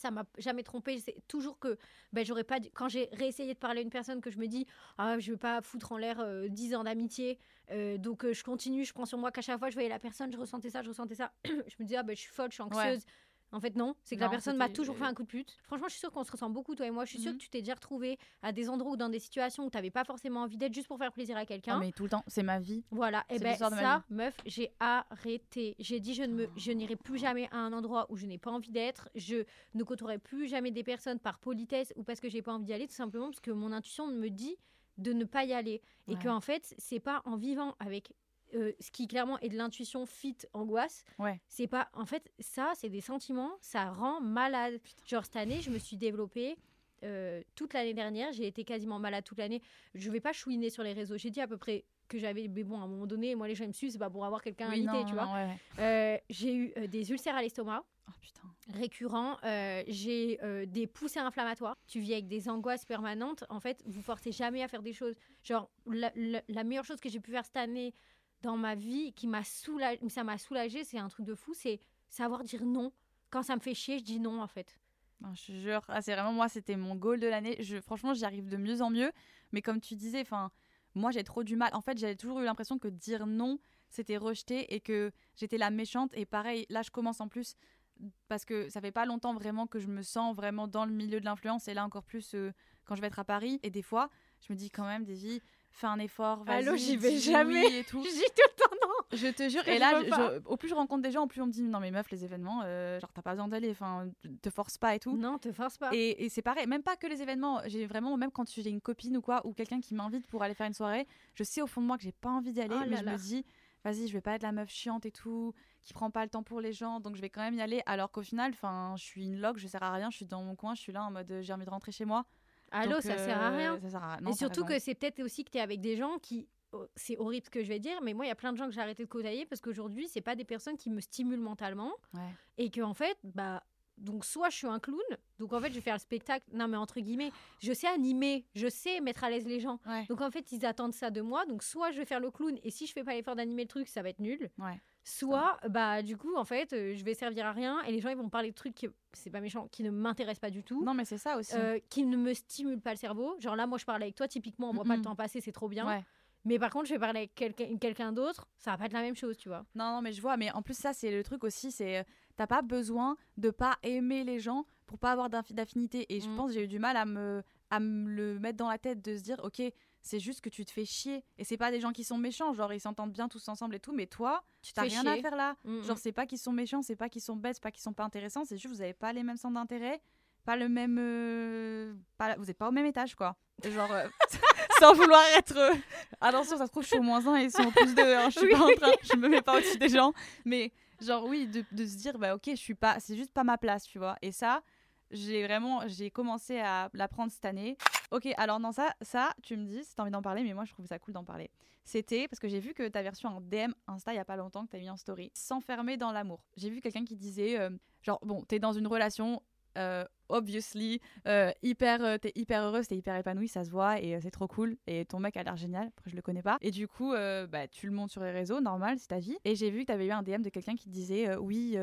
ça m'a jamais trompé. C'est toujours que ben, j'aurais pas. dû- Quand j'ai réessayé de parler à une personne, que je me dis, ah, je veux pas foutre en l'air euh, 10 ans d'amitié, euh, donc euh, je continue, je prends sur moi qu'à chaque fois je voyais la personne, je ressentais ça, je ressentais ça. je me disais, ah, ben, je suis folle, je suis anxieuse. En fait, non, c'est que la personne m'a toujours fait un coup de pute. Franchement, je suis sûre qu'on se ressent beaucoup, toi et moi. Je suis sûre Mhm. que tu t'es déjà retrouvé à des endroits ou dans des situations où tu n'avais pas forcément envie d'être juste pour faire plaisir à Ah, quelqu'un. mais tout le temps c'est ma vie Voilà, et C'est ben ma ça, meuf, j'ai arrêté. J'ai dit je ne me, je n'irai plus jamais à un endroit où je n'ai pas envie d'être. Je ne côtoierai plus jamais des personnes par politesse ou parce que j'ai pas envie d'y aller, tout simplement parce que mon intuition me dit de ne pas y aller et Ouais. que en fait c'est pas en vivant avec euh, ce qui clairement est de l'intuition fit angoisse. ouais C'est pas, en fait, ça c'est des sentiments, ça rend malade. Genre cette année, je me suis développée. euh, toute l'année dernière, j'ai été quasiment malade toute l'année. Je vais pas chouiner sur les réseaux. J'ai dit à peu près que j'avais, mais bon, à un moment donné, moi les gens ils me suivent, c'est pas pour avoir quelqu'un Oui, invité, non, tu non, vois. ouais. Euh, j'ai eu des ulcères à l'estomac oh putain euh, j'ai euh, des poussées inflammatoires. Tu vis avec des angoisses permanentes. En fait, vous forcez jamais à faire des choses. Genre, la, la- la meilleure chose que j'ai pu faire cette année dans ma vie, qui m'a soulagée, ça m'a soulagée, c'est un truc de fou, c'est savoir dire non. Quand ça me fait chier, je dis non, en fait. Non, je jure, ah, c'est vraiment moi, c'était mon goal de l'année. Franchement, j'y arrive de mieux en mieux. Mais comme tu disais, enfin, moi, j'ai trop du mal. En fait, j'avais toujours eu l'impression que dire non, c'était rejeter et que j'étais la méchante. Et pareil, là, je commence en plus parce que ça fait pas longtemps vraiment que je me sens vraiment dans le milieu de l'influence. Et là, encore plus euh, quand je vais être à Paris. Et des fois, je me dis quand même, Daisy, fais un effort. vas-y, Allô, j'y vais jamais. oui et tout. Je dis tout le temps non. Je te jure, et là, je- je- au plus je rencontre des gens, au plus on me dit non mais meuf, les événements, euh, genre t'as pas besoin d'aller, enfin, te force pas et tout. Non, te force pas. Et, et c'est pareil, même pas que les événements. J'ai vraiment, même quand j'ai une copine ou quoi, ou quelqu'un qui m'invite pour aller faire une soirée, je sais au fond de moi que j'ai pas envie d'y aller, Oh mais là je là. me dis, vas-y, je vais pas être la meuf chiante et tout, qui prend pas le temps pour les gens, donc je vais quand même y aller. Alors qu'au final, enfin, je suis une loque, je sers à rien, je suis dans mon coin, je suis là en mode euh, j'ai envie de rentrer chez moi. Allô, ça sert à euh, rien. Ça sert à... non, et surtout que c'est peut-être aussi que tu es avec des gens qui. oh, C'est horrible ce que je vais dire, mais moi, il y a plein de gens que j'ai arrêté de côtoyer parce qu'aujourd'hui, c'est pas des personnes qui me stimulent mentalement. Ouais. Et que, en fait, bah. Donc, soit je suis un clown, donc en fait, je vais faire le spectacle. Non, mais entre guillemets, je sais animer, je sais mettre à l'aise les gens. Ouais. Donc, en fait, ils attendent ça de moi. Donc, soit je vais faire le clown, et si je fais pas l'effort d'animer le truc, ça va être nul. Ouais. Soit, bah, du coup, en fait, euh, je vais servir à rien et les gens, ils vont parler de trucs qui, c'est pas méchant, qui ne m'intéressent pas du tout. Non, mais c'est ça aussi. euh, qui ne me stimulent pas le cerveau. Genre là, moi, je parle avec toi, typiquement, on voit pas le Mhm. temps passer, c'est trop bien. Ouais. Mais par contre, je vais parler avec quelqu'un quelqu'un d'autre, ça va pas être la même chose, tu vois. Non, non, mais je vois. Mais en plus, ça, c'est le truc aussi. C'est euh, t'as pas besoin de pas aimer les gens pour pas avoir d'affinité. Et je Mm. pense que j'ai eu du mal à me, à me le mettre dans la tête de se dire, ok, c'est juste que tu te fais chier. Et c'est pas des gens qui sont méchants. Genre, ils s'entendent bien tous ensemble et tout. Mais toi, Tu t'as rien à faire là. Mm, Genre, c'est pas qu'ils sont méchants, c'est pas qu'ils sont bêtes, c'est pas qu'ils sont pas intéressants. C'est juste vous avez pas les mêmes centres d'intérêt, pas le même. euh, pas, vous êtes pas au même étage, quoi. Genre, euh, sans vouloir être. euh, attention, ça se trouve, je suis au moins 1 et ils sont au plus 2. je suis Oui. pas en train. Je me mets pas au-dessus des gens. Mais, genre, oui, de, de se dire, bah, ok, je suis pas. C'est juste pas ma place, tu vois. Et ça, j'ai vraiment. J'ai commencé à l'apprendre cette année. Ok, alors, non, ça, ça tu me dis si t'as envie d'en parler, mais moi, je trouve ça cool d'en parler. C'était parce que j'ai vu que t'avais reçu un DM Insta il y a pas longtemps que t'as mis en story. S'enfermer dans l'amour. J'ai vu quelqu'un qui disait, euh, genre, bon, t'es dans une relation. Euh, obviously euh, hyper euh, t'es hyper heureuse t'es hyper épanouie ça se voit et euh, c'est trop cool. Et ton mec a l'air génial après je le connais pas. Et du coup euh, bah, tu le montes sur les réseaux normal c'est ta vie. Et j'ai vu que t'avais eu un DM de quelqu'un qui disait euh, oui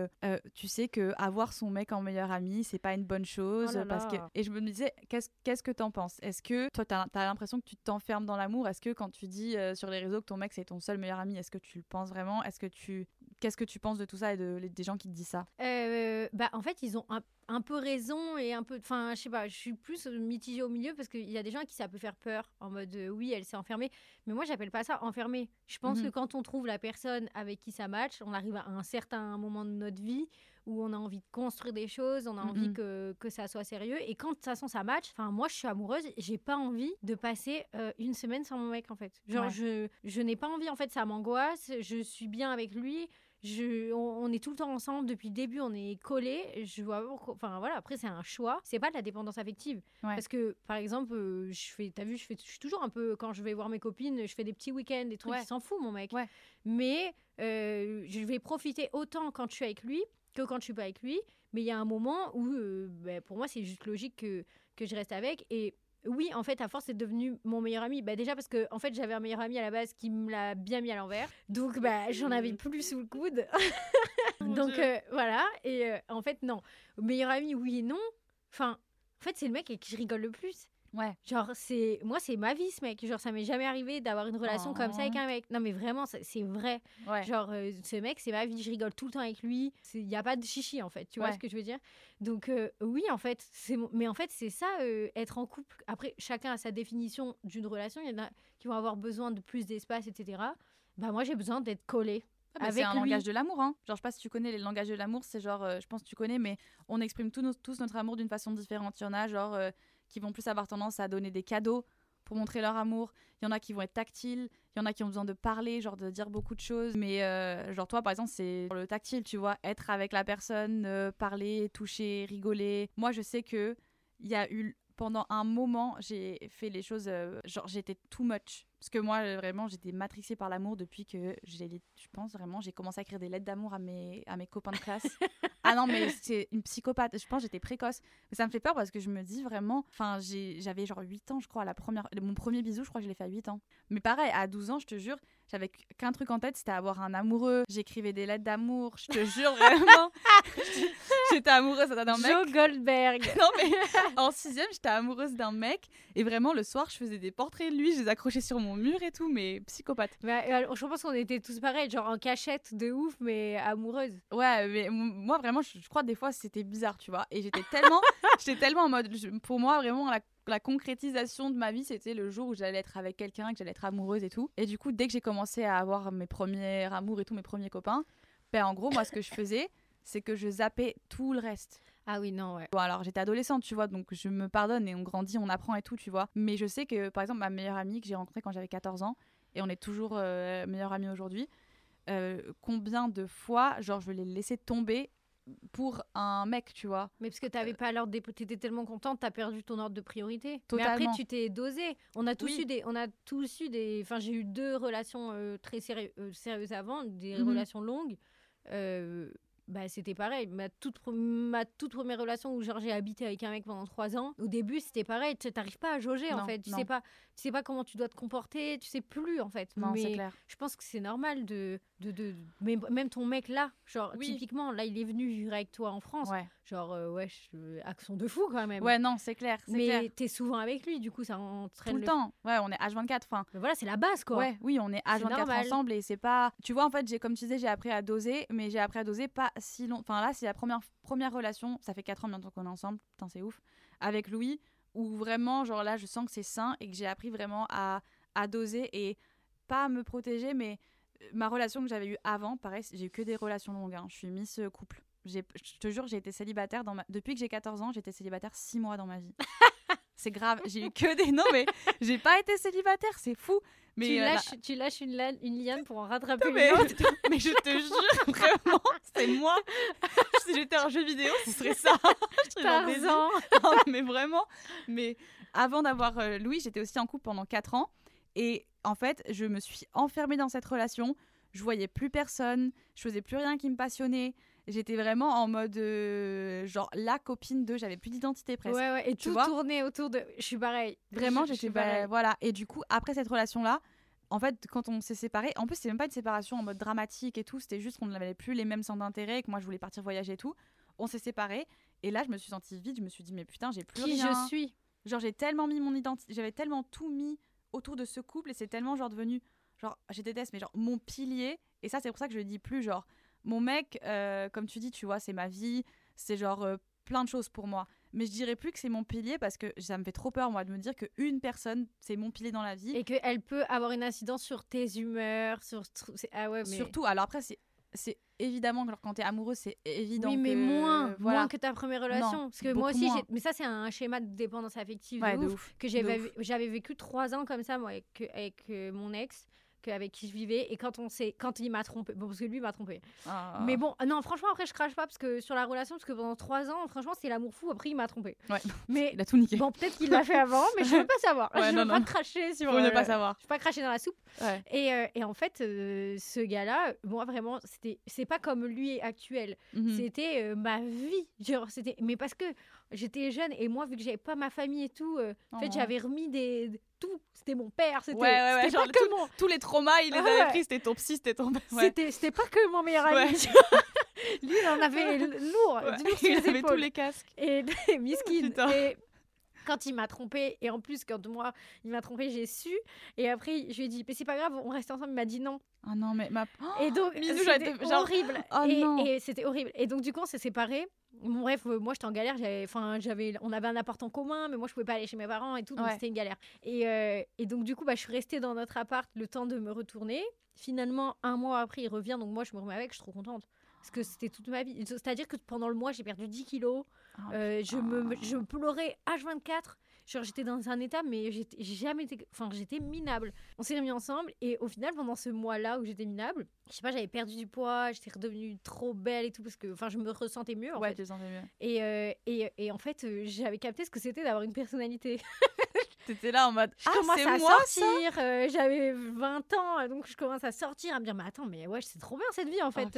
tu sais que avoir son mec en meilleur ami c'est pas une bonne chose Oh là parce que et je me disais qu'est-ce qu'est-ce que t'en penses? Est-ce que toi t'as as, l'impression que tu t'enfermes dans l'amour? Est-ce que quand tu dis sur les réseaux que ton mec c'est ton seul meilleur ami est-ce que tu le penses vraiment? Est-ce que tu qu'est-ce que tu penses de tout ça et de, des gens qui te disent ça? Euh, bah, en fait, ils ont un, un peu raison et un peu. Enfin, je sais pas, je suis plus mitigée au milieu parce qu'il y a des gens à qui ça peut faire peur en mode euh, oui, elle s'est enfermée. Mais moi, j'appelle pas ça enfermée. Je pense Mhm. que quand on trouve la personne avec qui ça match, on arrive à un certain moment de notre vie où on a envie de construire des choses, on a envie Mhm. que, que ça soit sérieux. Et quand de toute façon ça match, enfin, moi, je suis amoureuse, j'ai pas envie de passer euh, une semaine sans mon mec en fait. Genre, Ouais. je, je n'ai pas envie, en fait, ça m'angoisse, je suis bien avec lui. Je, on, on est tout le temps ensemble depuis le début, on est collés. Je vois Enfin voilà, après c'est un choix. C'est pas de la dépendance affective. Ouais. Parce que par exemple, euh, je fais, t'as vu, je fais, je suis toujours un peu quand je vais voir mes copines, je fais des petits week-ends, des trucs, Ouais. il s'en fout mon mec. Ouais. Mais euh, je vais profiter autant quand je suis avec lui que quand je suis pas avec lui. Mais il y a un moment où, euh, ben, pour moi, c'est juste logique que que je reste avec et oui, en fait, à force, c'est devenu mon meilleur ami. Bah, déjà parce que, en fait, j'avais un meilleur ami à la base qui me l'a bien mis à l'envers. Donc, bah, j'en avais plus sous le coude. Donc, euh, voilà. Et euh, en fait, non. Meilleur ami, oui et non. Enfin, en fait, c'est le mec avec qui je rigole le plus. Ouais Genre, c'est moi, c'est ma vie, ce mec. Genre, ça m'est jamais arrivé d'avoir une relation comme ça avec Oh. un mec. Non, mais vraiment, c'est vrai. ouais Genre, euh, ce mec, c'est ma vie, je rigole tout le temps avec lui. Il n'y a pas de chichi, en fait. Tu vois ce que je veux dire? Donc, euh, oui, en fait, c'est mais en fait, c'est ça, euh, être en couple. Après, chacun a sa définition d'une relation. Il y en a qui vont avoir besoin de plus d'espace, etc. Bah, moi, j'ai besoin d'être collée. Ah, avec c'est un lui. langage de l'amour, hein. Genre, je sais pas si tu connais les langages de l'amour, c'est genre, euh, je pense que tu connais, mais on exprime tous, nos- tous notre amour d'une façon différente. Il y en a, genre, euh, qui vont plus avoir tendance à donner des cadeaux pour montrer leur amour. Il y en a qui vont être tactiles. Il y en a qui ont besoin de parler, genre de dire beaucoup de choses. Mais, euh, genre, toi, par exemple, c'est le tactile, tu vois, être avec la personne, euh, parler, toucher, rigoler. Moi, je sais que il y a eu pendant un moment, j'ai fait les choses, euh, genre j'étais too much. Parce que moi, euh, vraiment, j'étais matrixée par l'amour depuis que j'ai, je pense vraiment, j'ai commencé à écrire des lettres d'amour à mes, à mes copains de classe. ah non, mais c'est une psychopathe. Je pense j'étais précoce. Mais ça me fait peur parce que je me dis vraiment, enfin, j'avais genre 8 ans, je crois, à la première, mon premier bisou, je crois que je l'ai fait à 8 ans. Mais pareil, à 12 ans, je te jure, j'avais qu'un truc en tête, c'était avoir un amoureux. J'écrivais des lettres d'amour, je te jure vraiment. j'étais amoureuse d'un mec. Joe Goldberg. Non mais en sixième, j'étais amoureuse d'un mec et vraiment le soir, je faisais des portraits de lui, je les accrochais sur mon mur et tout, mais psychopathe. Bah, je pense qu'on était tous pareils, genre en cachette de ouf, mais amoureuse. Ouais, mais moi vraiment, je, je crois des fois c'était bizarre, tu vois. Et j'étais tellement, j'étais tellement en mode, je- pour moi vraiment la, la concrétisation de ma vie, c'était le jour où j'allais être avec quelqu'un, que j'allais être amoureuse et tout. Et du coup, dès que j'ai commencé à avoir mes premiers amours et tout, mes premiers copains, ben en gros, moi ce que je faisais, c'est que je zappais tout le reste. Ah oui, non, ouais. Bon, alors j'étais adolescente, tu vois, donc je me pardonne et on grandit, on apprend et tout, tu vois. Mais je sais que, par exemple, ma meilleure amie que j'ai rencontrée quand j'avais 14 ans, et on est toujours euh, meilleure amie aujourd'hui, euh, combien de fois, genre, je l'ai laissé tomber pour un mec, tu vois? Mais parce que t'avais pas l'ordre des... T'étais tellement contente, t'as perdu ton ordre de priorité. Mais Totalement. après, tu t'es dosé. On a tous Oui. eu des... On a tous eu des... Enfin, j'ai eu deux relations euh, très sérieux- euh, sérieuses avant, des Mhm. relations longues. Bah, c'était pareil. Ma toute, ma toute première relation où genre j'ai habité avec un mec pendant trois ans, au début c'était pareil. Tu n'arrives pas à jauger en fait. Tu non. sais pas, tu sais pas comment tu dois te comporter. Tu sais plus en fait. Non, c'est Mais clair. je pense que c'est normal de, de, de, même ton mec là, genre Oui. typiquement là il est venu vivre avec toi en France. Ouais. Genre euh, ouais, je- accent de fou quand même. Ouais, non, c'est clair. Mais t'es souvent avec lui, du coup ça entraîne Tout le temps. Ouais, on est H24. Enfin, Mais voilà, c'est la base quoi. Ouais, oui, on est H24 normal. ensemble et c'est pas. Tu vois, en fait, j'ai comme tu disais, j'ai appris à doser, mais j'ai appris à doser pas si long. Enfin là, c'est la première première relation. Ça fait 4 ans bientôt qu'on est ensemble. Putain, c'est ouf. Avec Louis, où vraiment, genre là, je sens que c'est sain et que j'ai appris vraiment à à doser et pas à me protéger, mais euh, ma relation que j'avais eue avant, pareil, j'ai eu que des relations longues. hein. Je suis Miss euh, couple. Je te jure, j'ai été célibataire dans ma... depuis que j'ai 14 ans, j'étais célibataire 6 mois dans ma vie. c'est grave, j'ai eu que des. Non, mais j'ai pas été célibataire, c'est fou. Mais tu, euh, la- lâches, tu lâches une, liane pour en rattraper mais, une autre. mais je te jure, vraiment, c'est moi. Si j'étais un jeu vidéo, ce serait ça. Tarzan. Non, mais vraiment. Mais avant d'avoir euh, Louis, j'étais aussi en couple pendant 4 ans. Et en fait, je me suis enfermée dans cette relation. Je voyais plus personne. Je faisais plus rien qui me passionnait. J'étais vraiment en mode euh, genre la copine de. J'avais plus d'identité presque. Ouais, ouais, et Tu tout vois tournait autour de. Je suis pareil. Vraiment, j'étais bah, pareil. voilà. Et du coup, après cette relation-là, en fait, quand on s'est séparés, en plus, c'est même pas une séparation en mode dramatique et tout. C'était juste qu'on n'avait plus les mêmes centres d'intérêt, et que moi, je voulais partir voyager et tout. On s'est séparés. Et là, je me suis sentie vide. Je me suis dit, mais putain, j'ai plus Qui rien. je suis? Genre, j'ai tellement mis mon identité, j'avais tellement tout mis autour de ce couple et c'est tellement genre devenu, genre, je déteste, mais genre mon pilier. Et ça, c'est pour ça que je le dis plus, genre, mon mec, euh, comme tu dis, tu vois, c'est ma vie, c'est genre euh, plein de choses pour moi. Mais je dirais plus que c'est mon pilier parce que ça me fait trop peur, moi, de me dire qu'une personne, c'est mon pilier dans la vie. Et qu'elle peut avoir une incidence sur tes humeurs, sur. Ah ouais, mais. Surtout, alors après, c'est. C'est évidemment que quand t'es amoureux, c'est évident. Oui, mais que- moins, voilà. moins que ta première relation. Non, parce que moi aussi, mais ça, c'est un schéma de dépendance affective Ouais, de de ouf, que j'avais vécu trois ans comme ça, moi, avec, avec euh, mon ex, avec qui je vivais. Et quand, on s'est- quand il m'a trompé, bon, parce que lui m'a trompé. Ah. Mais bon, non, franchement, après, je crache pas parce que sur la relation, parce que pendant trois ans, franchement, c'était l'amour fou. Après, il m'a trompé. Ouais. Mais Il a tout niqué. bon, peut-être qu'il l'a fait avant, mais je veux pas savoir. Ouais, je non, veux pas cracher sur. Faut ne euh, pas savoir. Je veux pas cracher dans la soupe. Ouais. Et, euh, et en fait, euh, ce gars-là, moi vraiment, c'était, c'est pas comme lui actuel. Mhm. C'était euh, ma vie. Genre, c'était, mais parce que j'étais jeune et moi, vu que j'avais pas ma famille et tout, euh, en fait, Oh. j'avais remis des tout. C'était mon père. C'était, Ouais, ouais, ouais, genre pas que mon, Tous les traumas, il les avait pris, c'était ton psy, c'était ton. Ouais. c'était, pas que mon meilleur ami. Lui, il en avait lourd, sur il avait tous les casques. Et miskin. Putain. Et quand il m'a trompé, et en plus, quand moi, il m'a trompé, j'ai su. Et après, je lui ai dit, mais c'est pas grave, on reste ensemble. Il m'a dit non. Ah non, mais ma. Et donc, c'était genre- horrible. Oh et et c'était horrible. Et donc, du coup, on s'est séparés. Bon, bref, euh, moi, j'étais en galère. J'avais, enfin, j'avais, on avait un appart en commun, mais moi, je pouvais pas aller chez mes parents et tout. Donc, Ouais. c'était une galère. Et, euh, et donc, du coup, bah, je suis restée dans notre appart le temps de me retourner. Finalement, un mois après, il revient. Donc, moi, je me remets avec. Je suis trop contente. Parce que c'était toute ma vie. C'est-à-dire que pendant le mois, j'ai perdu 10 kilos. Ah, Euh, je, me, je pleurais H24. Genre, j'étais dans un état, mais j'étais jamais été. Enfin, j'étais minable. On s'est remis ensemble, et au final, pendant ce mois-là où j'étais minable, je sais pas, j'avais perdu du poids, j'étais redevenue trop belle et tout, parce que enfin, je me ressentais mieux en ouais, fait. tu sentais mieux. Et, euh, et, et en fait, euh, j'avais capté ce que c'était d'avoir une personnalité. T'étais là en mode. Je ah, commence à moi ça sortir, euh, j'avais 20 ans, donc je commence à sortir, à me dire, mais attends, mais ouais, c'est trop bien cette vie en Oh, fait.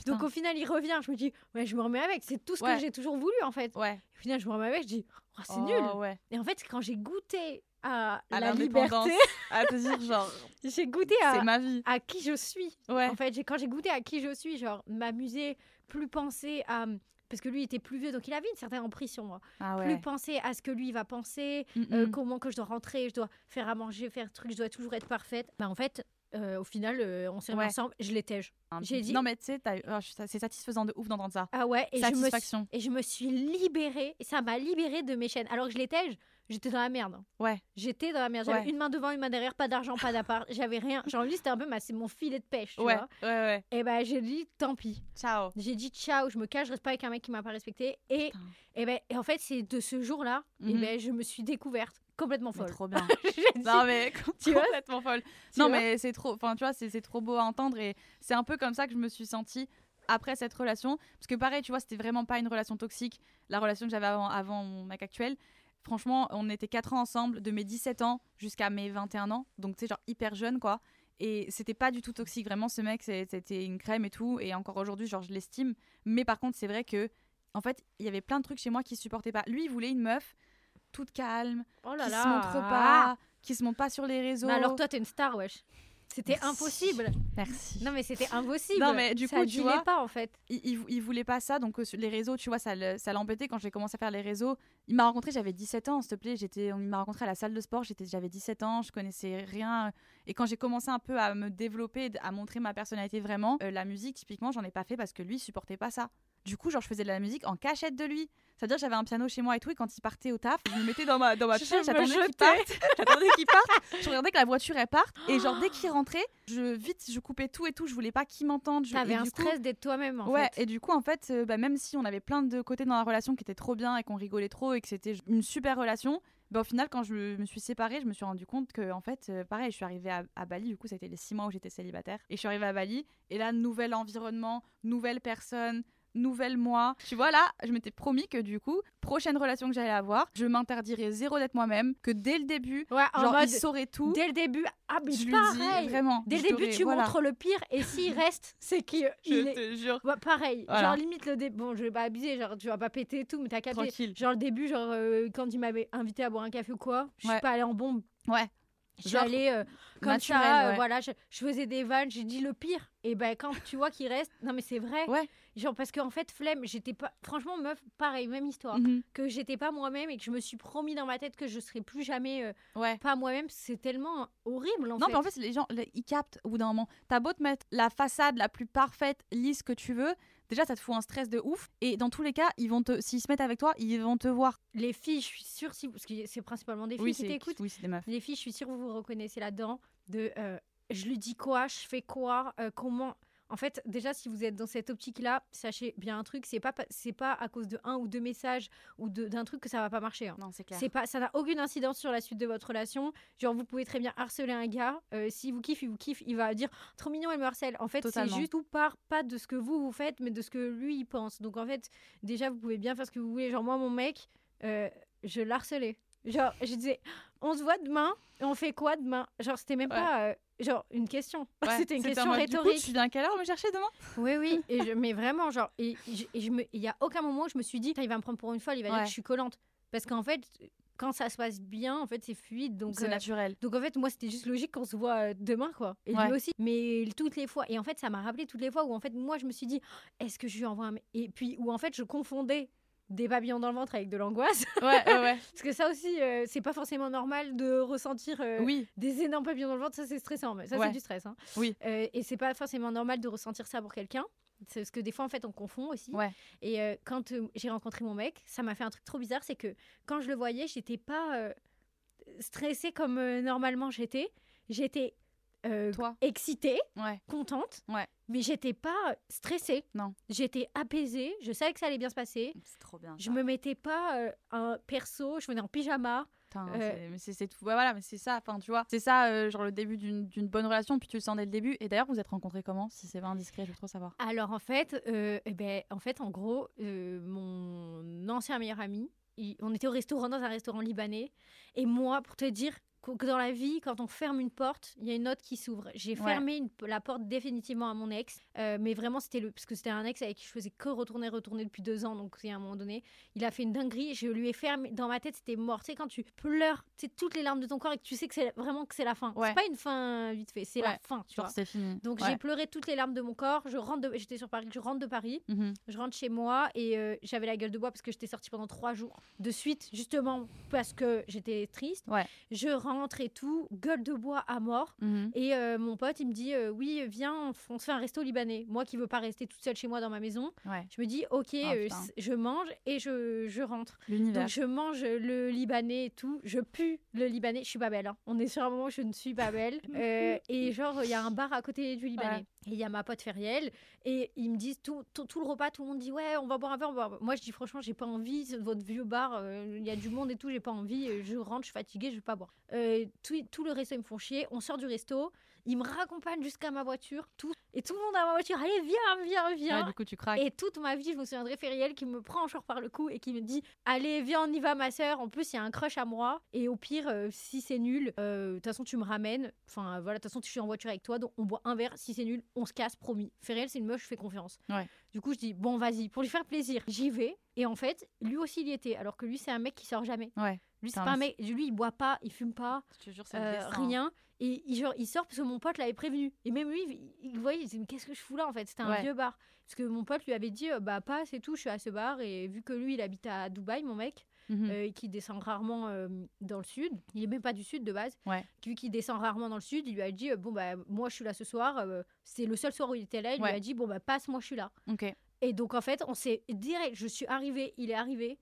Putain. donc au final, il revient, je me dis, ouais, je me remets avec, c'est tout ce Ouais. que j'ai toujours voulu en fait. Ouais. Au final, je me remets avec, je dis, oh, c'est Oh, nul. Ouais. Et en fait, quand j'ai goûté à, À la liberté, À te dire, genre, j'ai goûté à, ma vie. à qui je suis. Ouais. En fait, quand j'ai goûté à qui je suis, genre m'amuser, plus penser à. Parce que lui était plus vieux, donc il avait une certaine emprise sur moi. Ah Plus ouais. penser à ce que lui va penser, Mm, euh, mm. comment que je dois rentrer, je dois faire à manger, faire truc, je dois toujours être parfaite. Bah en fait, euh, au final, euh, on s'est remis Ouais. ensemble, je l'étais. J'ai dit- Non, mais tu sais, oh, c'est satisfaisant de ouf d'entendre ça. Ah ouais, et je, me suis, Satisfaction. et je me suis libérée, et ça m'a libérée de mes chaînes. Alors que je l'étais, j'étais dans la merde. Ouais. J'étais dans la merde. J'avais Ouais. une main devant, une main derrière, pas d'argent, pas d'appart. J'avais rien. Genre, lui, c'était un peu ma, c'est mon filet de pêche. Tu Ouais. vois Ouais, ouais. et ben, j'ai dit, tant pis. Ciao. J'ai dit, ciao, je me cache, je reste pas avec un mec qui m'a pas respecté. Et, Putain. et, ben, en fait, c'est de ce jour-là, et ben, je me suis découverte complètement Mais folle. trop bien. Non mais Tu complètement folle. Tu non mais c'est trop, enfin tu vois, c'est c'est trop beau à entendre et c'est un peu comme ça que je me suis sentie après cette relation. Parce que pareil, tu vois, c'était vraiment pas une relation toxique. La relation que j'avais avant, avant mon mec actuel, franchement, on était 4 ans ensemble, de mes 17 ans jusqu'à mes 21 ans. Donc tu sais, genre hyper jeune quoi. Et c'était pas du tout toxique, vraiment. Ce mec, c'était une crème et tout. Et encore aujourd'hui, genre, je l'estime. Mais par contre, c'est vrai que, en fait, il y avait plein de trucs chez moi qui supportaient pas. Lui, il voulait une meuf toute calme, Oh là qui là. se montre pas, qui se montre pas sur les réseaux. Mais alors toi, t'es une star, wesh. C'était impossible. Merci. Non mais c'était impossible. Non, mais du ça coup, tu vois- pas en fait. il, il, il voulait pas ça, donc euh, les réseaux, tu vois, ça le- ça l'embêtait quand j'ai commencé à faire les réseaux. Il m'a rencontré, j'avais 17 ans, s'il te plaît. J'étais, on- il m'a rencontré à la salle de sport, j'étais, j'avais 17 ans, je connaissais rien. Et quand j'ai commencé un peu à me développer, à montrer ma personnalité vraiment, euh, la musique, typiquement, j'en ai pas fait parce que lui, il supportait pas ça. Du coup, genre, je faisais de la musique en cachette de lui. C'est-à-dire, j'avais un piano chez moi et tout, et quand il partait au taf, je me mettais dans ma, dans ma Je pièce, j'attendais qu'il parte. J'attendais qu'il parte. Je regardais que la voiture, elle parte. Et genre, dès qu'il rentrait, je, vite, je coupais tout et tout. Je voulais pas qu'il m'entende. Je- T'avais un coup- stress d'être toi-même en ouais, fait. et du coup, en fait, euh, bah, même si on avait plein de côtés dans la relation qui étaient trop bien et qu'on rigolait trop et que c'était une super relation, bah, au final, quand je me suis séparée, je me suis rendu compte que, en fait, euh, pareil, je suis arrivée à, à Bali, du coup, ça a été les six mois où j'étais célibataire, et je suis arrivée à Bali, et là, nouvel environnement, nouvelle personne, nouvelle moi. Tu vois, là, je m'étais promis que, du coup, prochaine relation que j'allais avoir, je m'interdirais zéro d'être moi-même, que dès le début, Ouais, en genre, mode il saurait tout. dès le début. Ah mais je lui pareil. dis vraiment. Dès le début, tu voilà. montres le pire et s'il reste, c'est qu'il Je il est. te jure. Pareil, Voilà. genre limite le début, bon je vais pas abuser, genre tu vas pas péter et tout, mais t'as capté. Tranquille. Genre le début, genre euh, quand il m'avait invité à boire un café ou quoi, je suis Ouais. pas allée en bombe. Ouais. Je suis Genre, allée euh, comme naturel, ça, euh, voilà, je, je faisais des vannes, j'ai dit le pire. Et ben quand tu vois qu'il reste, non mais c'est vrai. Ouais. Genre parce qu'en fait flemme, j'étais pas, franchement meuf, pareil, même histoire, Mhm. que j'étais pas moi-même et que je me suis promis dans ma tête que je serais plus jamais euh, Ouais. pas moi-même, c'est tellement horrible en non, fait. mais en fait, les gens, ils captent au bout d'un moment. T'as beau te mettre la façade la plus parfaite, lisse que tu veux, déjà, ça te fout un stress de ouf. Et dans tous les cas, ils vont te, s'ils se mettent avec toi, ils vont te voir. les filles, je suis sûre si parce que c'est principalement des filles Oui, qui t'écoutent. oui, c'est des meufs. Les filles, je suis sûre que vous vous reconnaissez là-dedans de euh, je lui dis quoi, je fais quoi, euh, comment. En fait, déjà, si vous êtes dans cette optique-là, sachez bien un truc, c'est pas pa- c'est pas à cause de un ou deux messages ou d'un truc que ça va pas marcher. hein. Non, c'est clair. C'est pas, ça n'a aucune incidence sur la suite de votre relation. Genre, vous pouvez très bien harceler un gars. euh, si vous kiffe, il vous kiffe, il va dire trop mignon, elle me harcèle. En fait, c'est juste tout part pas de ce que vous vous faites, mais de ce que lui il pense. Donc en fait, déjà, vous pouvez bien faire ce que vous voulez. Genre moi, mon mec, euh, je l'harcelais. Genre, je disais, on se voit demain, on fait quoi demain? Genre, c'était même Ouais. pas euh, genre une question. Ouais, c'était une question mode, du coup, rhétorique. tu viens à quelle heure me chercher demain? Oui, oui. Et je, mais vraiment, genre, et, je- et je me, il y a aucun moment où je me suis dit, il va me prendre pour une folle, il va dire que je suis collante. Parce qu'en fait, quand ça se passe bien, en fait, c'est fluide. Donc, C'est euh, naturel. donc en fait, moi, c'était juste logique qu'on se voit euh, demain, quoi. Et Ouais. lui aussi. Mais toutes les fois. Et en fait, ça m'a rappelé toutes les fois où, en fait, moi, je me suis dit, est-ce que je lui envoie un. Et puis, où, en fait, je confondais des papillons dans le ventre avec de l'angoisse. Ouais, ouais, ouais. Parce que ça aussi, euh, c'est pas forcément normal de ressentir euh, oui, des énormes papillons dans le ventre. Ça, c'est stressant. Mais ça, Ouais. c'est du stress. hein. Oui. Euh, et c'est pas forcément normal de ressentir ça pour quelqu'un. C'est parce que des fois, en fait, on confond aussi. Ouais. Et quand j'ai rencontré mon mec, ça m'a fait un truc trop bizarre. C'est que quand je le voyais, j'étais pas stressée comme normalement j'étais. J'étais euh, toi. excitée, Ouais. contente. Ouais. Mais j'étais pas stressée. Non. J'étais apaisée. Je savais que ça allait bien se passer. C'est trop bien. Je me mettais pas euh, un perso. Je venais en pyjama. Euh, c'est- tout. Ouais, voilà, mais c'est ça. Enfin, tu vois, c'est ça, euh, genre le début d'une bonne relation. Puis tu le sens dès le début. Et d'ailleurs, vous êtes rencontrés comment Si c'est pas indiscret, je veux trop savoir. Alors en fait, euh, eh ben, en fait, en gros, mon ancien meilleur ami, on était au restaurant dans un restaurant libanais, et moi, pour te dire dans la vie, quand on ferme une porte, il y a une autre qui s'ouvre. J'ai Ouais. fermé une- la porte définitivement à mon ex, euh, mais vraiment c'était le parce que c'était un ex avec qui je faisais que retourner, retourner depuis deux ans, donc à un moment donné, il a fait une dinguerie. Je lui ai fermé dans ma tête, c'était mort. Tu sais quand tu pleures, tu sais toutes les larmes de ton corps et que tu sais que c'est vraiment que c'est la fin. Ouais. C'est pas une fin vite fait, c'est la fin. Tu Genre, vois. c'est fini. Donc j'ai pleuré toutes les larmes de mon corps. Je rentre, de- j'étais sur Paris, je rentre de Paris, Mhm. je rentre chez moi et euh, j'avais la gueule de bois parce que j'étais sortie pendant trois jours de suite, justement parce que j'étais triste. Je rentre et tout, gueule de bois à mort. Mhm. Et euh, mon pote, il me dit euh, oui, viens, on, se fait un resto libanais. Moi qui veux pas rester toute seule chez moi dans ma maison, Ouais. je me dis ok, Ah, euh, je mange et je, je rentre. Donc je mange le libanais et tout, je pue le libanais, je suis pas belle. hein. On est sur un moment où je ne suis pas belle. Et genre, il y a un bar à côté du libanais. Ouais. Et il y a ma pote Feriel. Et ils me disent tout, tout, le repas, tout le monde dit ouais, on va boire un verre. Moi je dis franchement, j'ai pas envie, votre vieux bar, euh, il y a du monde et tout, j'ai pas envie. euh, Je rentre, je suis fatiguée, je vais pas boire. Euh, tout, tout le resto, ils me font chier. On sort du resto, ils me raccompagnent jusqu'à ma voiture. Tout. Et tout le monde dans ma voiture, allez, viens, viens, viens. Ouais, du coup, tu craques. Et toute ma vie, je me souviendrai Feriel qui me prend genre par le cou et qui me dit Allez, viens, on y va, ma sœur. En plus, il y a un crush à moi. Et au pire, euh, si c'est nul, euh, de toute façon, tu me ramènes. Enfin, voilà, de toute façon, je suis en voiture avec toi. Donc, on boit un verre. Si c'est nul, on se casse, promis. Feriel, c'est une meuf, je fais confiance. Ouais. Du coup, je dis Bon, vas-y, pour lui faire plaisir, j'y vais. Et en fait, lui aussi, il y était. Alors que lui, c'est un mec qui sort jamais. Ouais. Lui, c'est pas un- mec. Lui, il boit pas, il fume pas. Je te jure, c'est Euh, rien. Et il, genre, il sort parce que mon pote l'avait prévenu. Et même lui, il, il voyait, il disait, mais qu'est-ce que je fous là en fait? C'était un Ouais. vieux bar. Parce que mon pote lui avait dit, euh, bah pas, c'est tout, je suis à ce bar. Et vu que lui, il habite à Dubaï, mon mec, Mhm. euh, et qui descend rarement euh, dans le sud, il est même pas du sud de base, Ouais. vu qu'il descend rarement dans le sud, il lui a dit, bon bah moi je suis là ce soir, euh, c'est le seul soir où il était là, il Ouais. lui a dit, bon bah passe, moi je suis là. Et donc en fait, on s'est direct, je suis arrivée, il est arrivé.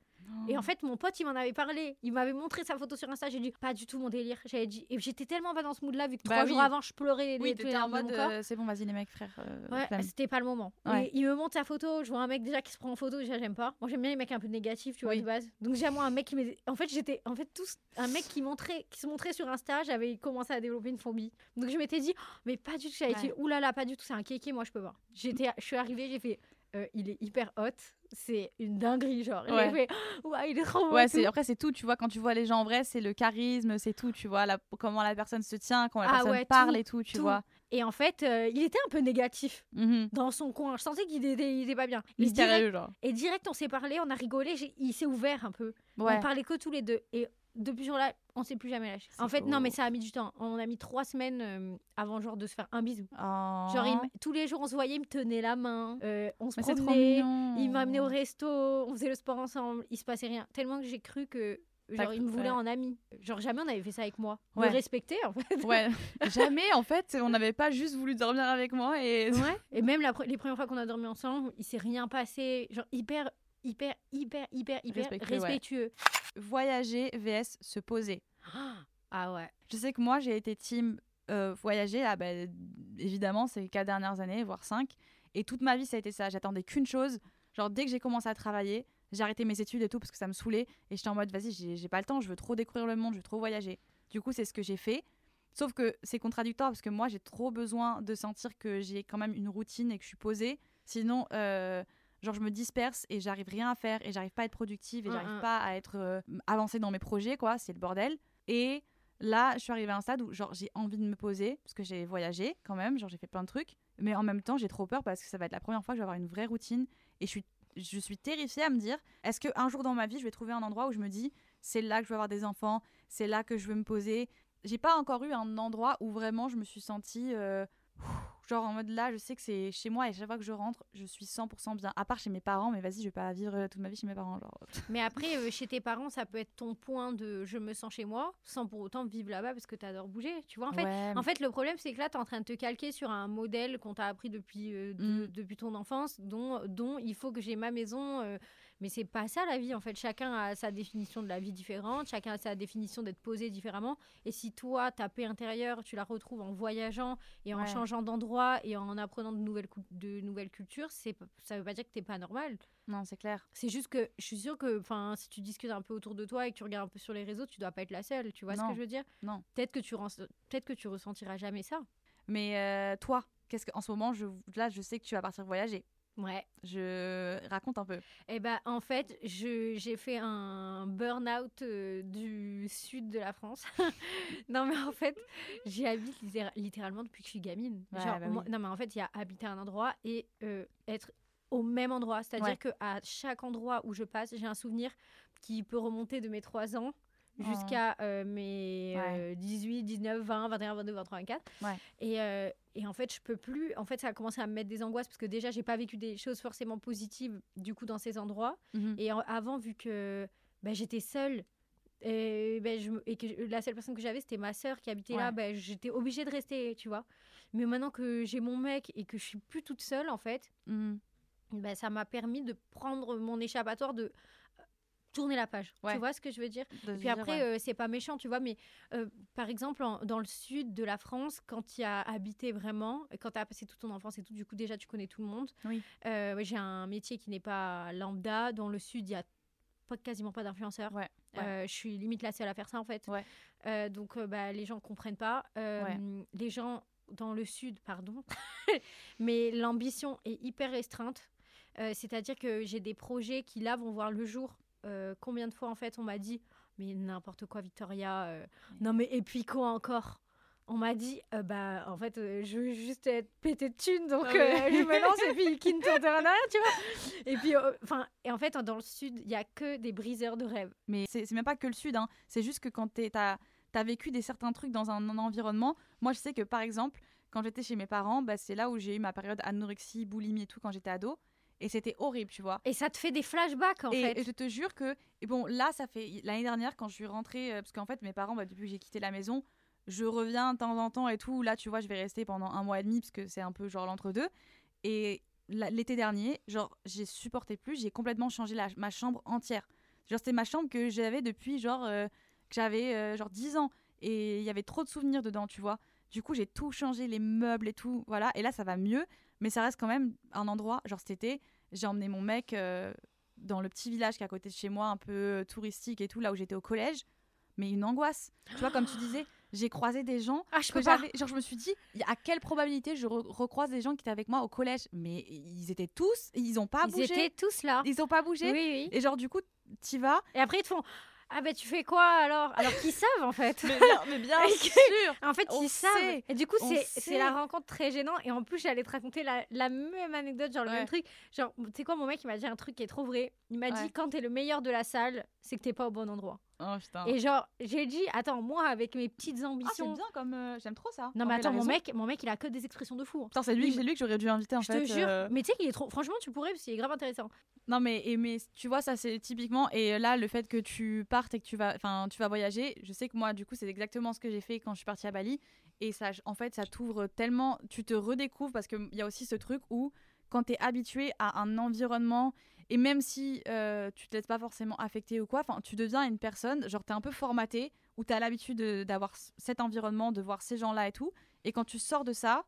Et Oh. en fait, mon pote, il m'en avait parlé. Il m'avait montré sa photo sur Insta. J'ai dit, pas du tout mon délire. J'avais dit, et j'étais tellement pas dans ce mood-là, vu que Bah trois oui. jours avant, je pleurais. Oui, t'étais en mode, euh, c'est bon, vas-y les mecs, frère. euh, Ouais, c'était pas le moment. Ouais. Il me montre sa photo. Je vois un mec déjà qui se prend en photo. Déjà, j'aime pas. Moi, j'aime bien les mecs un peu négatifs, tu vois, Oui. de base. Donc, j'ai moi un mec qui. En fait, j'étais. En fait, tous. Un mec qui montrait, qui se montrait sur Insta, j'avais commencé à développer une phobie. Donc, je m'étais dit, oh, mais pas du tout. J'avais Ouais. dit, oulala, pas du tout. C'est un kéké, moi, je peux pas. J'étais, je suis arrivée, j'ai fait. Euh, il est hyper hot, c'est une dinguerie, genre. Ouais. fait, ouais, il est trop beau. Ouais, c'est après c'est tout, tu vois quand tu vois les gens en vrai, c'est le charisme, c'est tout, tu vois la, comment la personne se tient, comment la Ah personne ouais, parle tout, et tout, tu tout. vois. Et en fait, euh, il était un peu négatif Mhm. dans son coin. Je sentais qu'il était, il était pas bien. Et direct, genre. et direct, on s'est parlé, on a rigolé, j'ai- il s'est ouvert un peu. Ouais. On parlait que tous les deux. Et depuis ce jour-là, on s'est plus jamais lâché. En fait, non, mais ça a mis du temps. On a mis trois semaines euh, avant genre de se faire un bisou. Oh. Genre, il tous les jours, on se voyait, il me tenait la main, euh, on se Mais promenait, il m'a amené au resto, on faisait le sport ensemble, il se passait rien. Tellement que j'ai cru que genre, il me voulait ouais. en ami. Genre, jamais on avait fait ça avec moi. Ouais. Le respecter, en fait. Ouais, jamais en fait, on n'avait pas juste voulu dormir avec moi et Ouais. Et même la pre- les premières fois qu'on a dormi ensemble, il s'est rien passé. Genre, hyper, hyper, hyper, hyper, hyper Respectueux, ouais. voyager vs se poser. Ah ouais. Je sais que moi j'ai été team euh, voyager, ah, bah, évidemment c'est les quatre dernières années, voire cinq, et toute ma vie ça a été ça. J'attendais qu'une chose, genre dès que j'ai commencé à travailler, j'ai arrêté mes études et tout parce que ça me saoulait, et j'étais en mode vas-y j'ai j'ai pas le temps, je veux trop découvrir le monde, je veux trop voyager. Du coup c'est ce que j'ai fait. Sauf que c'est contradictoire parce que moi j'ai trop besoin de sentir que j'ai quand même une routine et que je suis posée. Sinon, euh, genre je me disperse et j'arrive rien à faire et j'arrive pas à être productive et Mm, j'arrive mm. pas à être euh, avancée dans mes projets quoi. C'est le bordel. Et là, je suis arrivée à un stade où genre j'ai envie de me poser parce que j'ai voyagé quand même, genre j'ai fait plein de trucs, mais en même temps j'ai trop peur parce que ça va être la première fois que je vais avoir une vraie routine et je suis je suis terrifiée à me dire est-ce que un jour dans ma vie je vais trouver un endroit où je me dis c'est là que je veux avoir des enfants, c'est là que je veux me poser? J'ai pas encore eu un endroit où vraiment je me suis sentie euh, genre en mode là je sais que c'est chez moi et chaque fois que je rentre je suis 100% bien à part chez mes parents mais vas-y je vais pas vivre euh, toute ma vie chez mes parents genre Mais après, euh, chez tes parents, ça peut être ton point de je me sens chez moi, sans pour autant vivre là-bas parce que t'adores bouger. Tu vois, en fait, Ouais, En fait, le problème, c'est que là, tu es en train de te calquer sur un modèle qu'on t'a appris depuis, euh, de- Mm. depuis ton enfance, dont, dont il faut que j'ai ma maison. euh, mais c'est pas ça la vie, en fait. Chacun a sa définition de la vie différente, chacun a sa définition d'être posé différemment. Et si toi, ta paix intérieure, tu la retrouves en voyageant et en Ouais. changeant d'endroit et en apprenant de nouvelles, de nouvelles cultures, ça veut pas dire que t'es pas normal. non c'est clair C'est juste que je suis sûre que si tu discutes un peu autour de toi et que tu regardes un peu sur les réseaux, tu dois pas être la seule. Tu vois ce que je veux dire? Non Peut-être que tu que ressentiras jamais ça. mais euh, toi qu'est-ce que en ce moment je là je sais que tu vas partir voyager Ouais. je raconte un peu Eh ben, en fait, j'ai fait un burn-out euh, du sud de la France. non, mais en fait, j'y habite littéra- littéralement depuis que je suis gamine. Ouais, Genre, bah moi- non, mais en fait, il y a habiter un endroit et euh, être au même endroit. C'est-à-dire Ouais. que à chaque endroit où je passe, j'ai un souvenir qui peut remonter de mes 3 ans. Jusqu'à euh, mes Ouais. euh, 18, 19, 20, 21, 22, 23, 24. Ouais. Et, euh, et en fait, je peux plus. En fait, ça a commencé à me mettre des angoisses parce que déjà, j'ai pas vécu des choses forcément positives du coup dans ces endroits. Mhm. Et en- avant, vu que bah, j'étais seule. Et, ben, je, et que je- la seule personne que j'avais, c'était ma sœur qui habitait là. Ben, j'étais obligée de rester, tu vois. Mais maintenant que j'ai mon mec et que je suis plus toute seule, en fait, ben, ça m'a permis de prendre mon échappatoire, de tourner la page. Ouais. Tu vois ce que je veux dire? De et puis dire, après, ouais. euh, c'est pas méchant, tu vois, mais euh, par exemple, en- dans le sud de la France, quand tu as habité vraiment, quand tu as passé toute ton enfance et tout, du coup, déjà, tu connais tout le monde. Oui. Euh, J'ai un métier qui n'est pas lambda. Dans le sud, il y a pas, quasiment pas d'influenceurs. Ouais, ouais. Euh, je suis limite la seule à faire ça, en fait. Ouais. Donc, bah, les gens comprennent pas. Les gens dans le sud, pardon, mais l'ambition est hyper restreinte. Euh, C'est-à-dire que j'ai des projets qui là vont voir le jour. Euh, combien de fois en fait on m'a dit mais n'importe quoi Victoria, euh, non mais et puis quoi encore? On m'a dit, euh, bah, en fait, je veux juste être pété de thunes, donc Ah je me lance et puis qui ne tente rien tu vois. Et puis, enfin, et en fait, dans le sud, il y a que des briseurs de rêves. Mais c'est même pas que le sud, hein. c'est juste que quand tu as, vécu des certains trucs dans un, un environnement, moi je sais que par exemple, quand j'étais chez mes parents, bah, c'est là où j'ai eu ma période anorexie, boulimie et tout quand j'étais ado. Et c'était horrible, tu vois. Et ça te fait des flashbacks, en et, fait. et je te jure que, et bon, là, ça fait l'année dernière quand je suis rentrée, euh, parce qu'en fait, mes parents, bah, depuis que j'ai quitté la maison, je reviens de temps en temps et tout. Là, tu vois, je vais rester pendant un mois et demi, parce que c'est un peu genre l'entre-deux. Et l'été dernier, genre, j'ai supporté plus, j'ai complètement changé la- ma chambre entière. Genre, c'était ma chambre que j'avais depuis, genre, euh, que j'avais, euh, genre, 10 ans. Et il y avait trop de souvenirs dedans, tu vois. Du coup, j'ai tout changé, les meubles et tout, voilà. Et là, ça va mieux, mais ça reste quand même un endroit, genre cet été, j'ai emmené mon mec euh, dans le petit village qui est à côté de chez moi, un peu euh, touristique et tout, là où j'étais au collège. Mais une angoisse. Tu vois, comme tu disais, j'ai croisé des gens Ah, je que j'avais. Genre, je me suis dit, à quelle probabilité je re- recroise des gens qui étaient avec moi au collège? Mais ils étaient tous, ils ont pas Ils bougé. étaient tous là. Ils ont pas Oui, bougé. oui. Et genre, du coup, t'y vas. Et après, ils te font Ah, ben tu fais quoi alors? Alors qu'ils savent, en fait. Mais bien, mais bien sûr. En fait, On ils savent. Et du coup, c'est la rencontre très gênante. Et en plus, j'allais te raconter la, la même anecdote, genre le Ouais. même truc. Genre, tu sais quoi, mon mec, il m'a dit un truc qui est trop vrai. Il m'a Ouais. dit quand t'es le meilleur de la salle, c'est que t'es pas au bon endroit. Oh putain. Et genre, j'ai dit Attends, moi, avec mes petites Ah, c'est ambitions. bien comme. euh, J'aime trop ça. non, mais il attends, mon mec, mon mec, il a que des expressions de fou. hein. Putain, c'est lui, il- c'est lui que j'aurais dû inviter en Je fait. te jure. euh, Mais tu sais qu'il est trop. Franchement, tu pourrais, parce qu'il est grave intéressant. Non mais, et, mais tu vois ça c'est typiquement et là le fait que tu partes et que tu vas enfin tu vas voyager je sais que moi du coup c'est exactement ce que j'ai fait quand je suis partie à Bali et ça en fait ça t'ouvre tellement tu te redécouvres parce qu'il y a aussi ce truc où quand tu es habitué à un environnement et même si euh, tu te laisses pas forcément affecter ou quoi tu deviens une personne genre tu es un peu formaté où tu as l'habitude de- d'avoir cet environnement de voir ces gens là et tout. Et quand tu sors de ça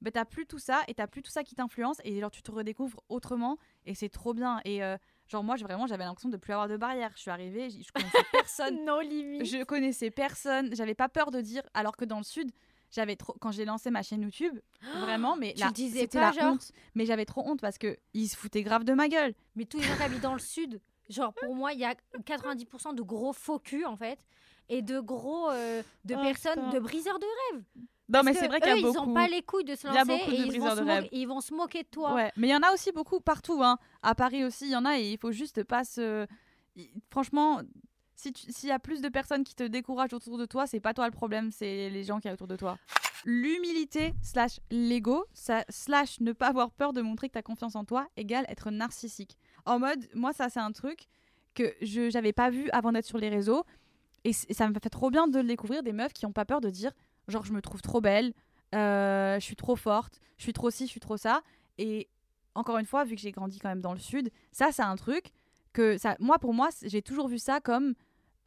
ben t'as plus tout ça et t'as plus tout ça qui t'influence et genre tu te redécouvres autrement et c'est trop bien. Et euh, genre moi vraiment j'avais l'impression de plus avoir de barrière je suis arrivée je connaissais personne. Non, limite. je connaissais personne. J'avais pas peur de dire alors que dans le sud j'avais trop quand j'ai lancé ma chaîne YouTube vraiment mais là disais pas, la genre honte mais j'avais trop honte parce que ils se foutaient grave de ma gueule Mais tous les gens qui habitent dans le sud, genre pour moi, il y a 90% de gros faux culs en fait. Et de gros euh, de Oh, personnes, putain. de briseurs de rêve. non Parce mais c'est vrai qu'il y a ils beaucoup ont pas les couilles de se lancer beaucoup et de ils, vont se de rêve. ils vont se moquer de toi. Ouais, mais il y en a aussi beaucoup partout. Hein. À Paris aussi, il y en a et il faut juste pas se. Franchement, si s'il y a plus de personnes qui te découragent autour de toi, c'est pas toi le problème, c'est les gens qui a autour de toi. L'humilité slash l'ego slash ne pas avoir peur de montrer que tu as confiance en toi égale être narcissique. En mode, moi ça c'est un truc que je j'avais pas vu avant d'être sur les réseaux et, ça me fait trop bien de le découvrir des meufs qui ont pas peur de dire genre je me trouve trop belle, euh, je suis trop forte, je suis trop ci, je suis trop ça et encore une fois vu que j'ai grandi quand même dans le sud, ça c'est un truc que ça moi pour moi j'ai toujours vu ça comme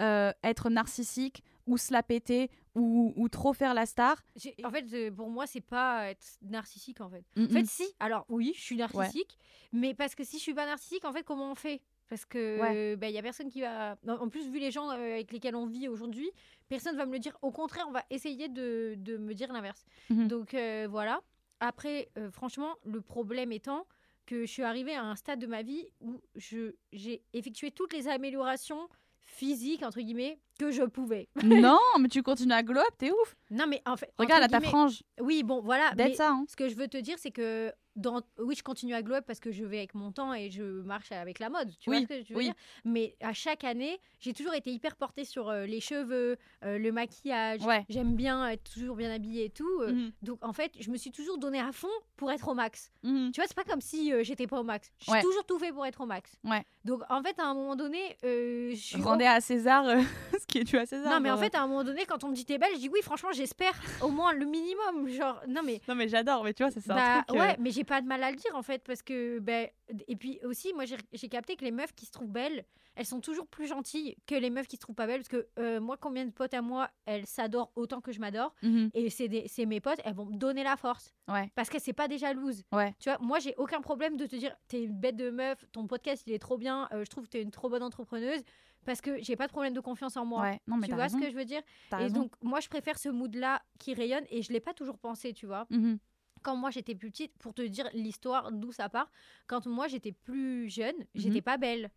euh, être narcissique ou se la péter ou, ou trop faire la star. En fait, euh, pour moi, c'est pas être narcissique en fait. Mm, En fait, si. Alors oui, je suis Ouais. narcissique, mais parce que si je suis pas narcissique, en fait, comment on fait? Parce que Ouais. bah, il y a personne qui va. En plus, vu les gens euh, avec lesquels on vit aujourd'hui, personne va me le dire. Au contraire, on va essayer de, de me dire l'inverse. Mhm. Donc euh, voilà. Après, euh, franchement, le problème étant que je suis arrivée à un stade de ma vie où je j'ai effectué toutes les améliorations physiques entre guillemets que je pouvais. non, mais tu continues à glow up, t'es ouf. Non mais en fait, Regarde à ta frange, Oui, bon voilà. d'être ça. hein. ce que je veux te dire, c'est que dans... oui, je continue à glow up parce que je vais avec mon temps et je marche avec la mode. Tu Oui, vois ce que je veux oui. dire? Mais à chaque année, j'ai toujours été hyper portée sur euh, les cheveux, euh, le maquillage. Ouais. J'aime bien être toujours bien habillée et tout. euh, Mhm, Donc en fait, je me suis toujours donné à fond pour être au max. mhm. Tu vois, c'est pas comme si j'étais pas au max. J'ai Ouais. toujours tout fait pour être au max. Ouais. Donc en fait, à un moment donné, je suis Rendez à César ce qui est dû à César. non mais en fait à un moment donné quand on me dit t'es belle je dis oui franchement j'espère au moins le minimum genre non mais Non mais j'adore, mais tu vois, ça, c'est bah un truc. euh, ouais, mais j'ai pas de mal à le dire en fait parce que ben et puis aussi moi j'ai capté que les meufs qui se trouvent belles, elles sont toujours plus gentilles que les meufs qui se trouvent pas belles parce que euh, moi combien de potes à moi, elles s'adorent autant que je m'adore mhm, et c'est mes potes, elles vont me donner la force Ouais, parce que c'est pas des jalouses. ouais. Tu vois, moi j'ai aucun problème de te dire t'es une bête de meuf, ton podcast il est trop bien, euh, je trouve que t'es une trop bonne entrepreneuse. parce que j'ai pas de problème de confiance en moi. Ouais, non, mais tu vois raison. ce que je veux dire? Et raison. donc, moi, je préfère ce mood-là qui rayonne et je l'ai pas toujours pensé, tu vois? Mhm. Quand moi, j'étais plus petite, pour te dire l'histoire d'où ça part, quand moi, j'étais plus jeune, Mhm. j'étais pas belle.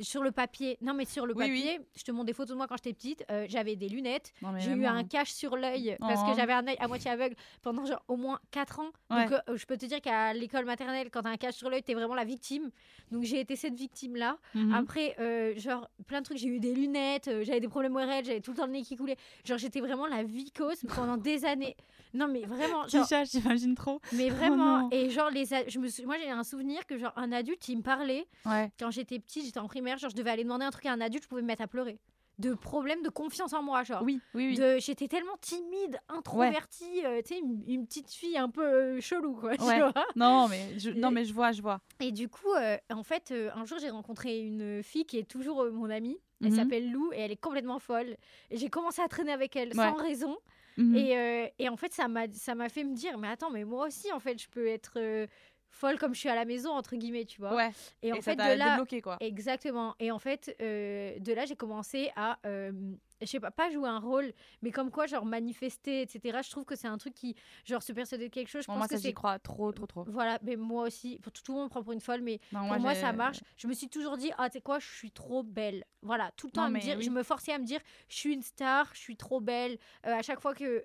Sur le papier, non mais sur le Oui, oui. papier, je te montre des photos de moi quand j'étais petite, euh, j'avais des lunettes, j'ai eu vraiment. un cache sur l'œil parce Oh. que j'avais un œil à moitié aveugle pendant genre au moins 4 ans. Ouais. Donc euh, je peux te dire qu'à l'école maternelle, quand t'as un cache sur l'œil, t'es vraiment la victime. Donc j'ai été cette victime-là. Mhm. Après, euh, genre, plein de trucs. J'ai eu des lunettes, j'avais des problèmes ORL, j'avais tout le temps le nez qui coulait. Genre, j'étais vraiment la vicose pendant des années. Non, mais vraiment, genre, Tisha, j'imagine trop. mais vraiment. non. et genre, les, a- je me sou- moi, j'ai un souvenir que, genre, un adulte, il me parlait. Ouais. Quand j'étais petite, j'étais en primaire, genre, je devais aller demander un truc à un adulte, je pouvais me mettre à pleurer. De problèmes de confiance en moi, genre. Oui, oui, oui. De- J'étais tellement timide, introvertie, euh, tu sais, une, une petite fille un peu euh, chelou, quoi. tu vois. Non, mais je, non, mais je vois, je vois. Et du coup, euh, en fait, euh, un jour, j'ai rencontré une fille qui est toujours mon amie. Elle Mhm. s'appelle Lou et elle est complètement folle. Et j'ai commencé à traîner avec elle Ouais. sans raison. Mhm. Et, et en fait, ça m'a ça m'a fait me dire, mais attends, mais moi aussi, en fait, je peux être folle comme je suis à la maison, entre guillemets, tu vois. Ouais. Et en Et fait, de là, débloqué, quoi. Exactement. Et en fait, euh, de là, j'ai commencé à, euh, je sais pas, pas jouer un rôle, mais comme quoi, genre manifester, etc. Je trouve que c'est un truc qui, genre, se persuader de quelque chose. Je Bon, pense moi, que ça, j'y c'est. crois trop, trop, trop. Voilà, mais moi aussi, pour tout, tout le monde me prend pour une folle, mais Non, pour moi, ça marche. Je me suis toujours dit, ah, tu sais quoi, je suis trop belle. Voilà, tout le temps Non, à me dire, oui. je me forçais à me dire, je suis une star, je suis trop belle. Euh, à chaque fois que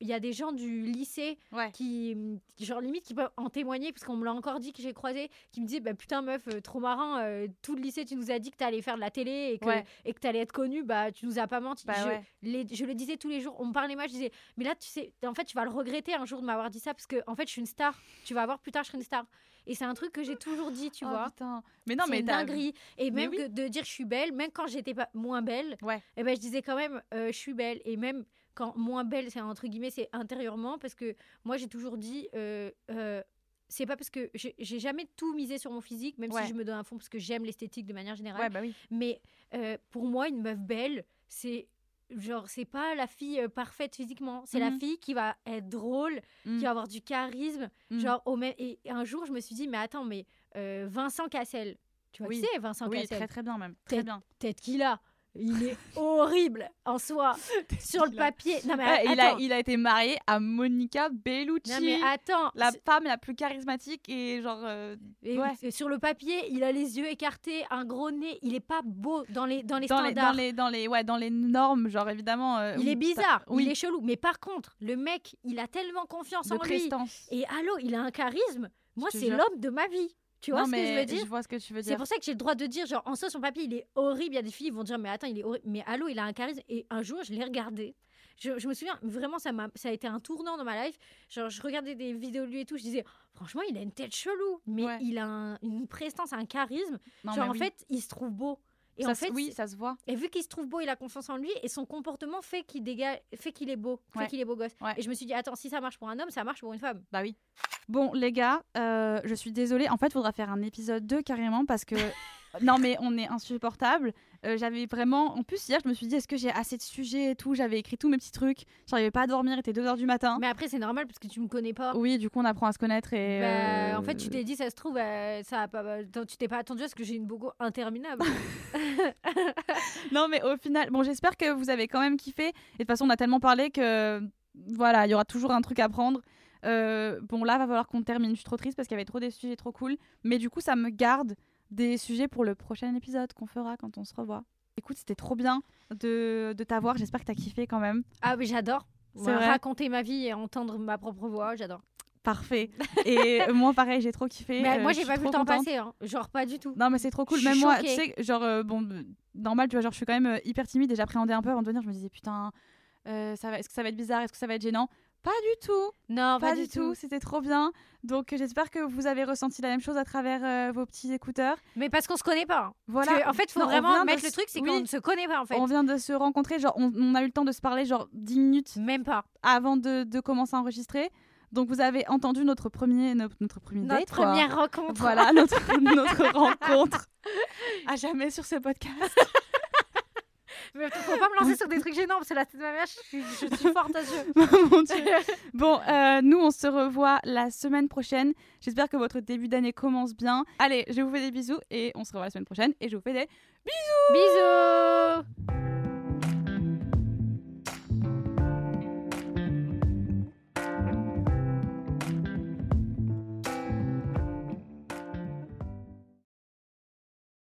il y a des gens du lycée Ouais. qui, genre limite, qui peuvent en témoigner, parce qu'on me l'a encore dit que j'ai croisé, qui me disaient, bah putain, meuf, euh, trop marrant, euh, tout le lycée, tu nous as dit que t'allais faire de la télé et que Ouais. et que t'allais être connue, bah tu nous as pas menti. Bah je, ouais. les- je le disais tous les jours, on me parlait mal, je disais, mais là, tu sais, en fait, tu vas le regretter un jour de m'avoir dit ça, parce que en fait, je suis une star. Tu vas voir plus tard, je serai une star. Et c'est un truc que j'ai toujours dit, tu Oh, vois. putain. Mais non, c'est mais dinguerie. Et même oui. que de dire je suis belle, même quand j'étais pas moins belle, Ouais. eh ben, je disais quand même euh, je suis belle. Et même quand moins belle, c'est entre guillemets, c'est intérieurement, parce que moi j'ai toujours dit. euh, euh, c'est pas parce que j'ai jamais tout misé sur mon physique, même Ouais. si je me donne un fond parce que j'aime l'esthétique de manière générale. Ouais, bah oui. Mais euh, pour moi, une meuf belle, c'est genre, c'est pas la fille parfaite physiquement. C'est la Mhm. fille qui va être drôle, Mm. qui va avoir du charisme. Mm. Genre, au même... Et un jour, je me suis dit, mais attends, mais Vincent Cassel, tu vois Oui. qui c'est Vincent Oui, Cassel? très, très bien, même. Très bien. Peut-être qu'il a. Il est horrible en soi. Sur le papier. Non, mais Ouais, il, a, attends. il a été marié à Monica Bellucci. Non, mais attends. la femme la plus charismatique et genre. euh, et ouais. Sur le papier, il a les yeux écartés, un gros nez. Il est pas beau dans les, dans les dans, les, standards. dans, les, dans, les, ouais, dans les normes, genre évidemment. euh, Il oui, est bizarre, oui, il est chelou. Mais par contre, le mec, il a tellement confiance de en lui. Et allô, il a un charisme. Moi, c'est l'homme de ma vie. Tu vois Non, ce que je veux dire Je vois ce que tu veux C'est dire. pour ça que j'ai le droit de dire, genre, en soi, son papier, il est horrible. Il y a des filles qui vont dire, mais attends, il est horrible. Mais allô, il a un charisme. Et un jour, je l'ai regardé. Je, je me souviens, vraiment, ça, a été un tournant dans ma life. Genre, je regardais des vidéos de lui et tout. Je disais, franchement, il a une tête chelou. Mais Ouais. il a un- une prestance, un charisme. Non, genre, en oui. fait, il se trouve beau. Et Ça en se- fait, oui, ça se voit. et vu qu'il se trouve beau, il a confiance en lui et son comportement fait qu'il dégage, fait qu'il est beau, Ouais. fait qu'il est beau gosse. Ouais. Et je me suis dit, attends, si ça marche pour un homme, ça marche pour une femme. Bah oui. Bon, les gars, euh, je suis désolée. En fait, il faudra faire un épisode 2 carrément parce que. non, mais on est insupportable. Euh, J'avais vraiment. En plus, hier, je me suis dit, est-ce que j'ai assez de sujets et tout? J'avais écrit tous mes petits trucs. J'arrivais pas à dormir, il était 2h du matin. Mais après, c'est normal parce que tu me connais pas. Oui, du coup, on apprend à se connaître et. Bah, euh, En fait, tu t'es dit, ça se trouve, euh, ça a pas, bah, tu t'es pas attendu à ce que j'ai une bogo interminable. Non, mais au final, bon, j'espère que vous avez quand même kiffé. Et de toute façon, on a tellement parlé que voilà, il y aura toujours un truc à prendre. Bon, là, va falloir qu'on termine. Je suis trop triste parce qu'il y avait trop des sujets trop cool. Mais du coup, ça me garde des sujets pour le prochain épisode qu'on fera quand on se revoit. Écoute, c'était trop bien de, de t'avoir. J'espère que t'as kiffé quand même. ah, mais j'adore. Moi, raconter ma vie et entendre ma propre voix, j'adore. Parfait. Et moi, pareil, j'ai trop kiffé. Mais Euh, moi, j'ai pas vu le temps passer, hein. genre pas du tout. Non, mais c'est trop cool. Même moi, tu sais, genre, euh, bon, euh, normal, tu vois, genre, je suis quand même euh, hyper timide et j'appréhendais un peu avant de venir. Je me disais, putain, euh, ça va, est-ce que ça va être bizarre? Est-ce que ça va être gênant? Pas du tout. Non, pas, du tout. C'était trop bien. Donc, euh, j'espère que vous avez ressenti la même chose à travers euh, vos petits écouteurs. Mais parce qu'on se connaît pas. Voilà. Que, en fait, il faut Non, vraiment mettre le truc, c'est oui. qu'on ne se connaît pas en fait. On vient de se rencontrer, genre, on, on a eu le temps de se parler, genre, 10 minutes Même pas. avant de, de commencer à enregistrer. Donc, vous avez entendu notre premier, notre, notre premier Notre date, quoi. première rencontre. Voilà, notre, notre rencontre. À jamais sur ce podcast. Mais faut pas me lancer sur des trucs gênants parce que la tête de ma mère, je suis, je suis forte à ce jeu. Mon Dieu. Bon, euh, nous, on se revoit la semaine prochaine. J'espère que votre début d'année commence bien. Allez, je vous fais des bisous et on se revoit la semaine prochaine. Et je vous fais des Bisous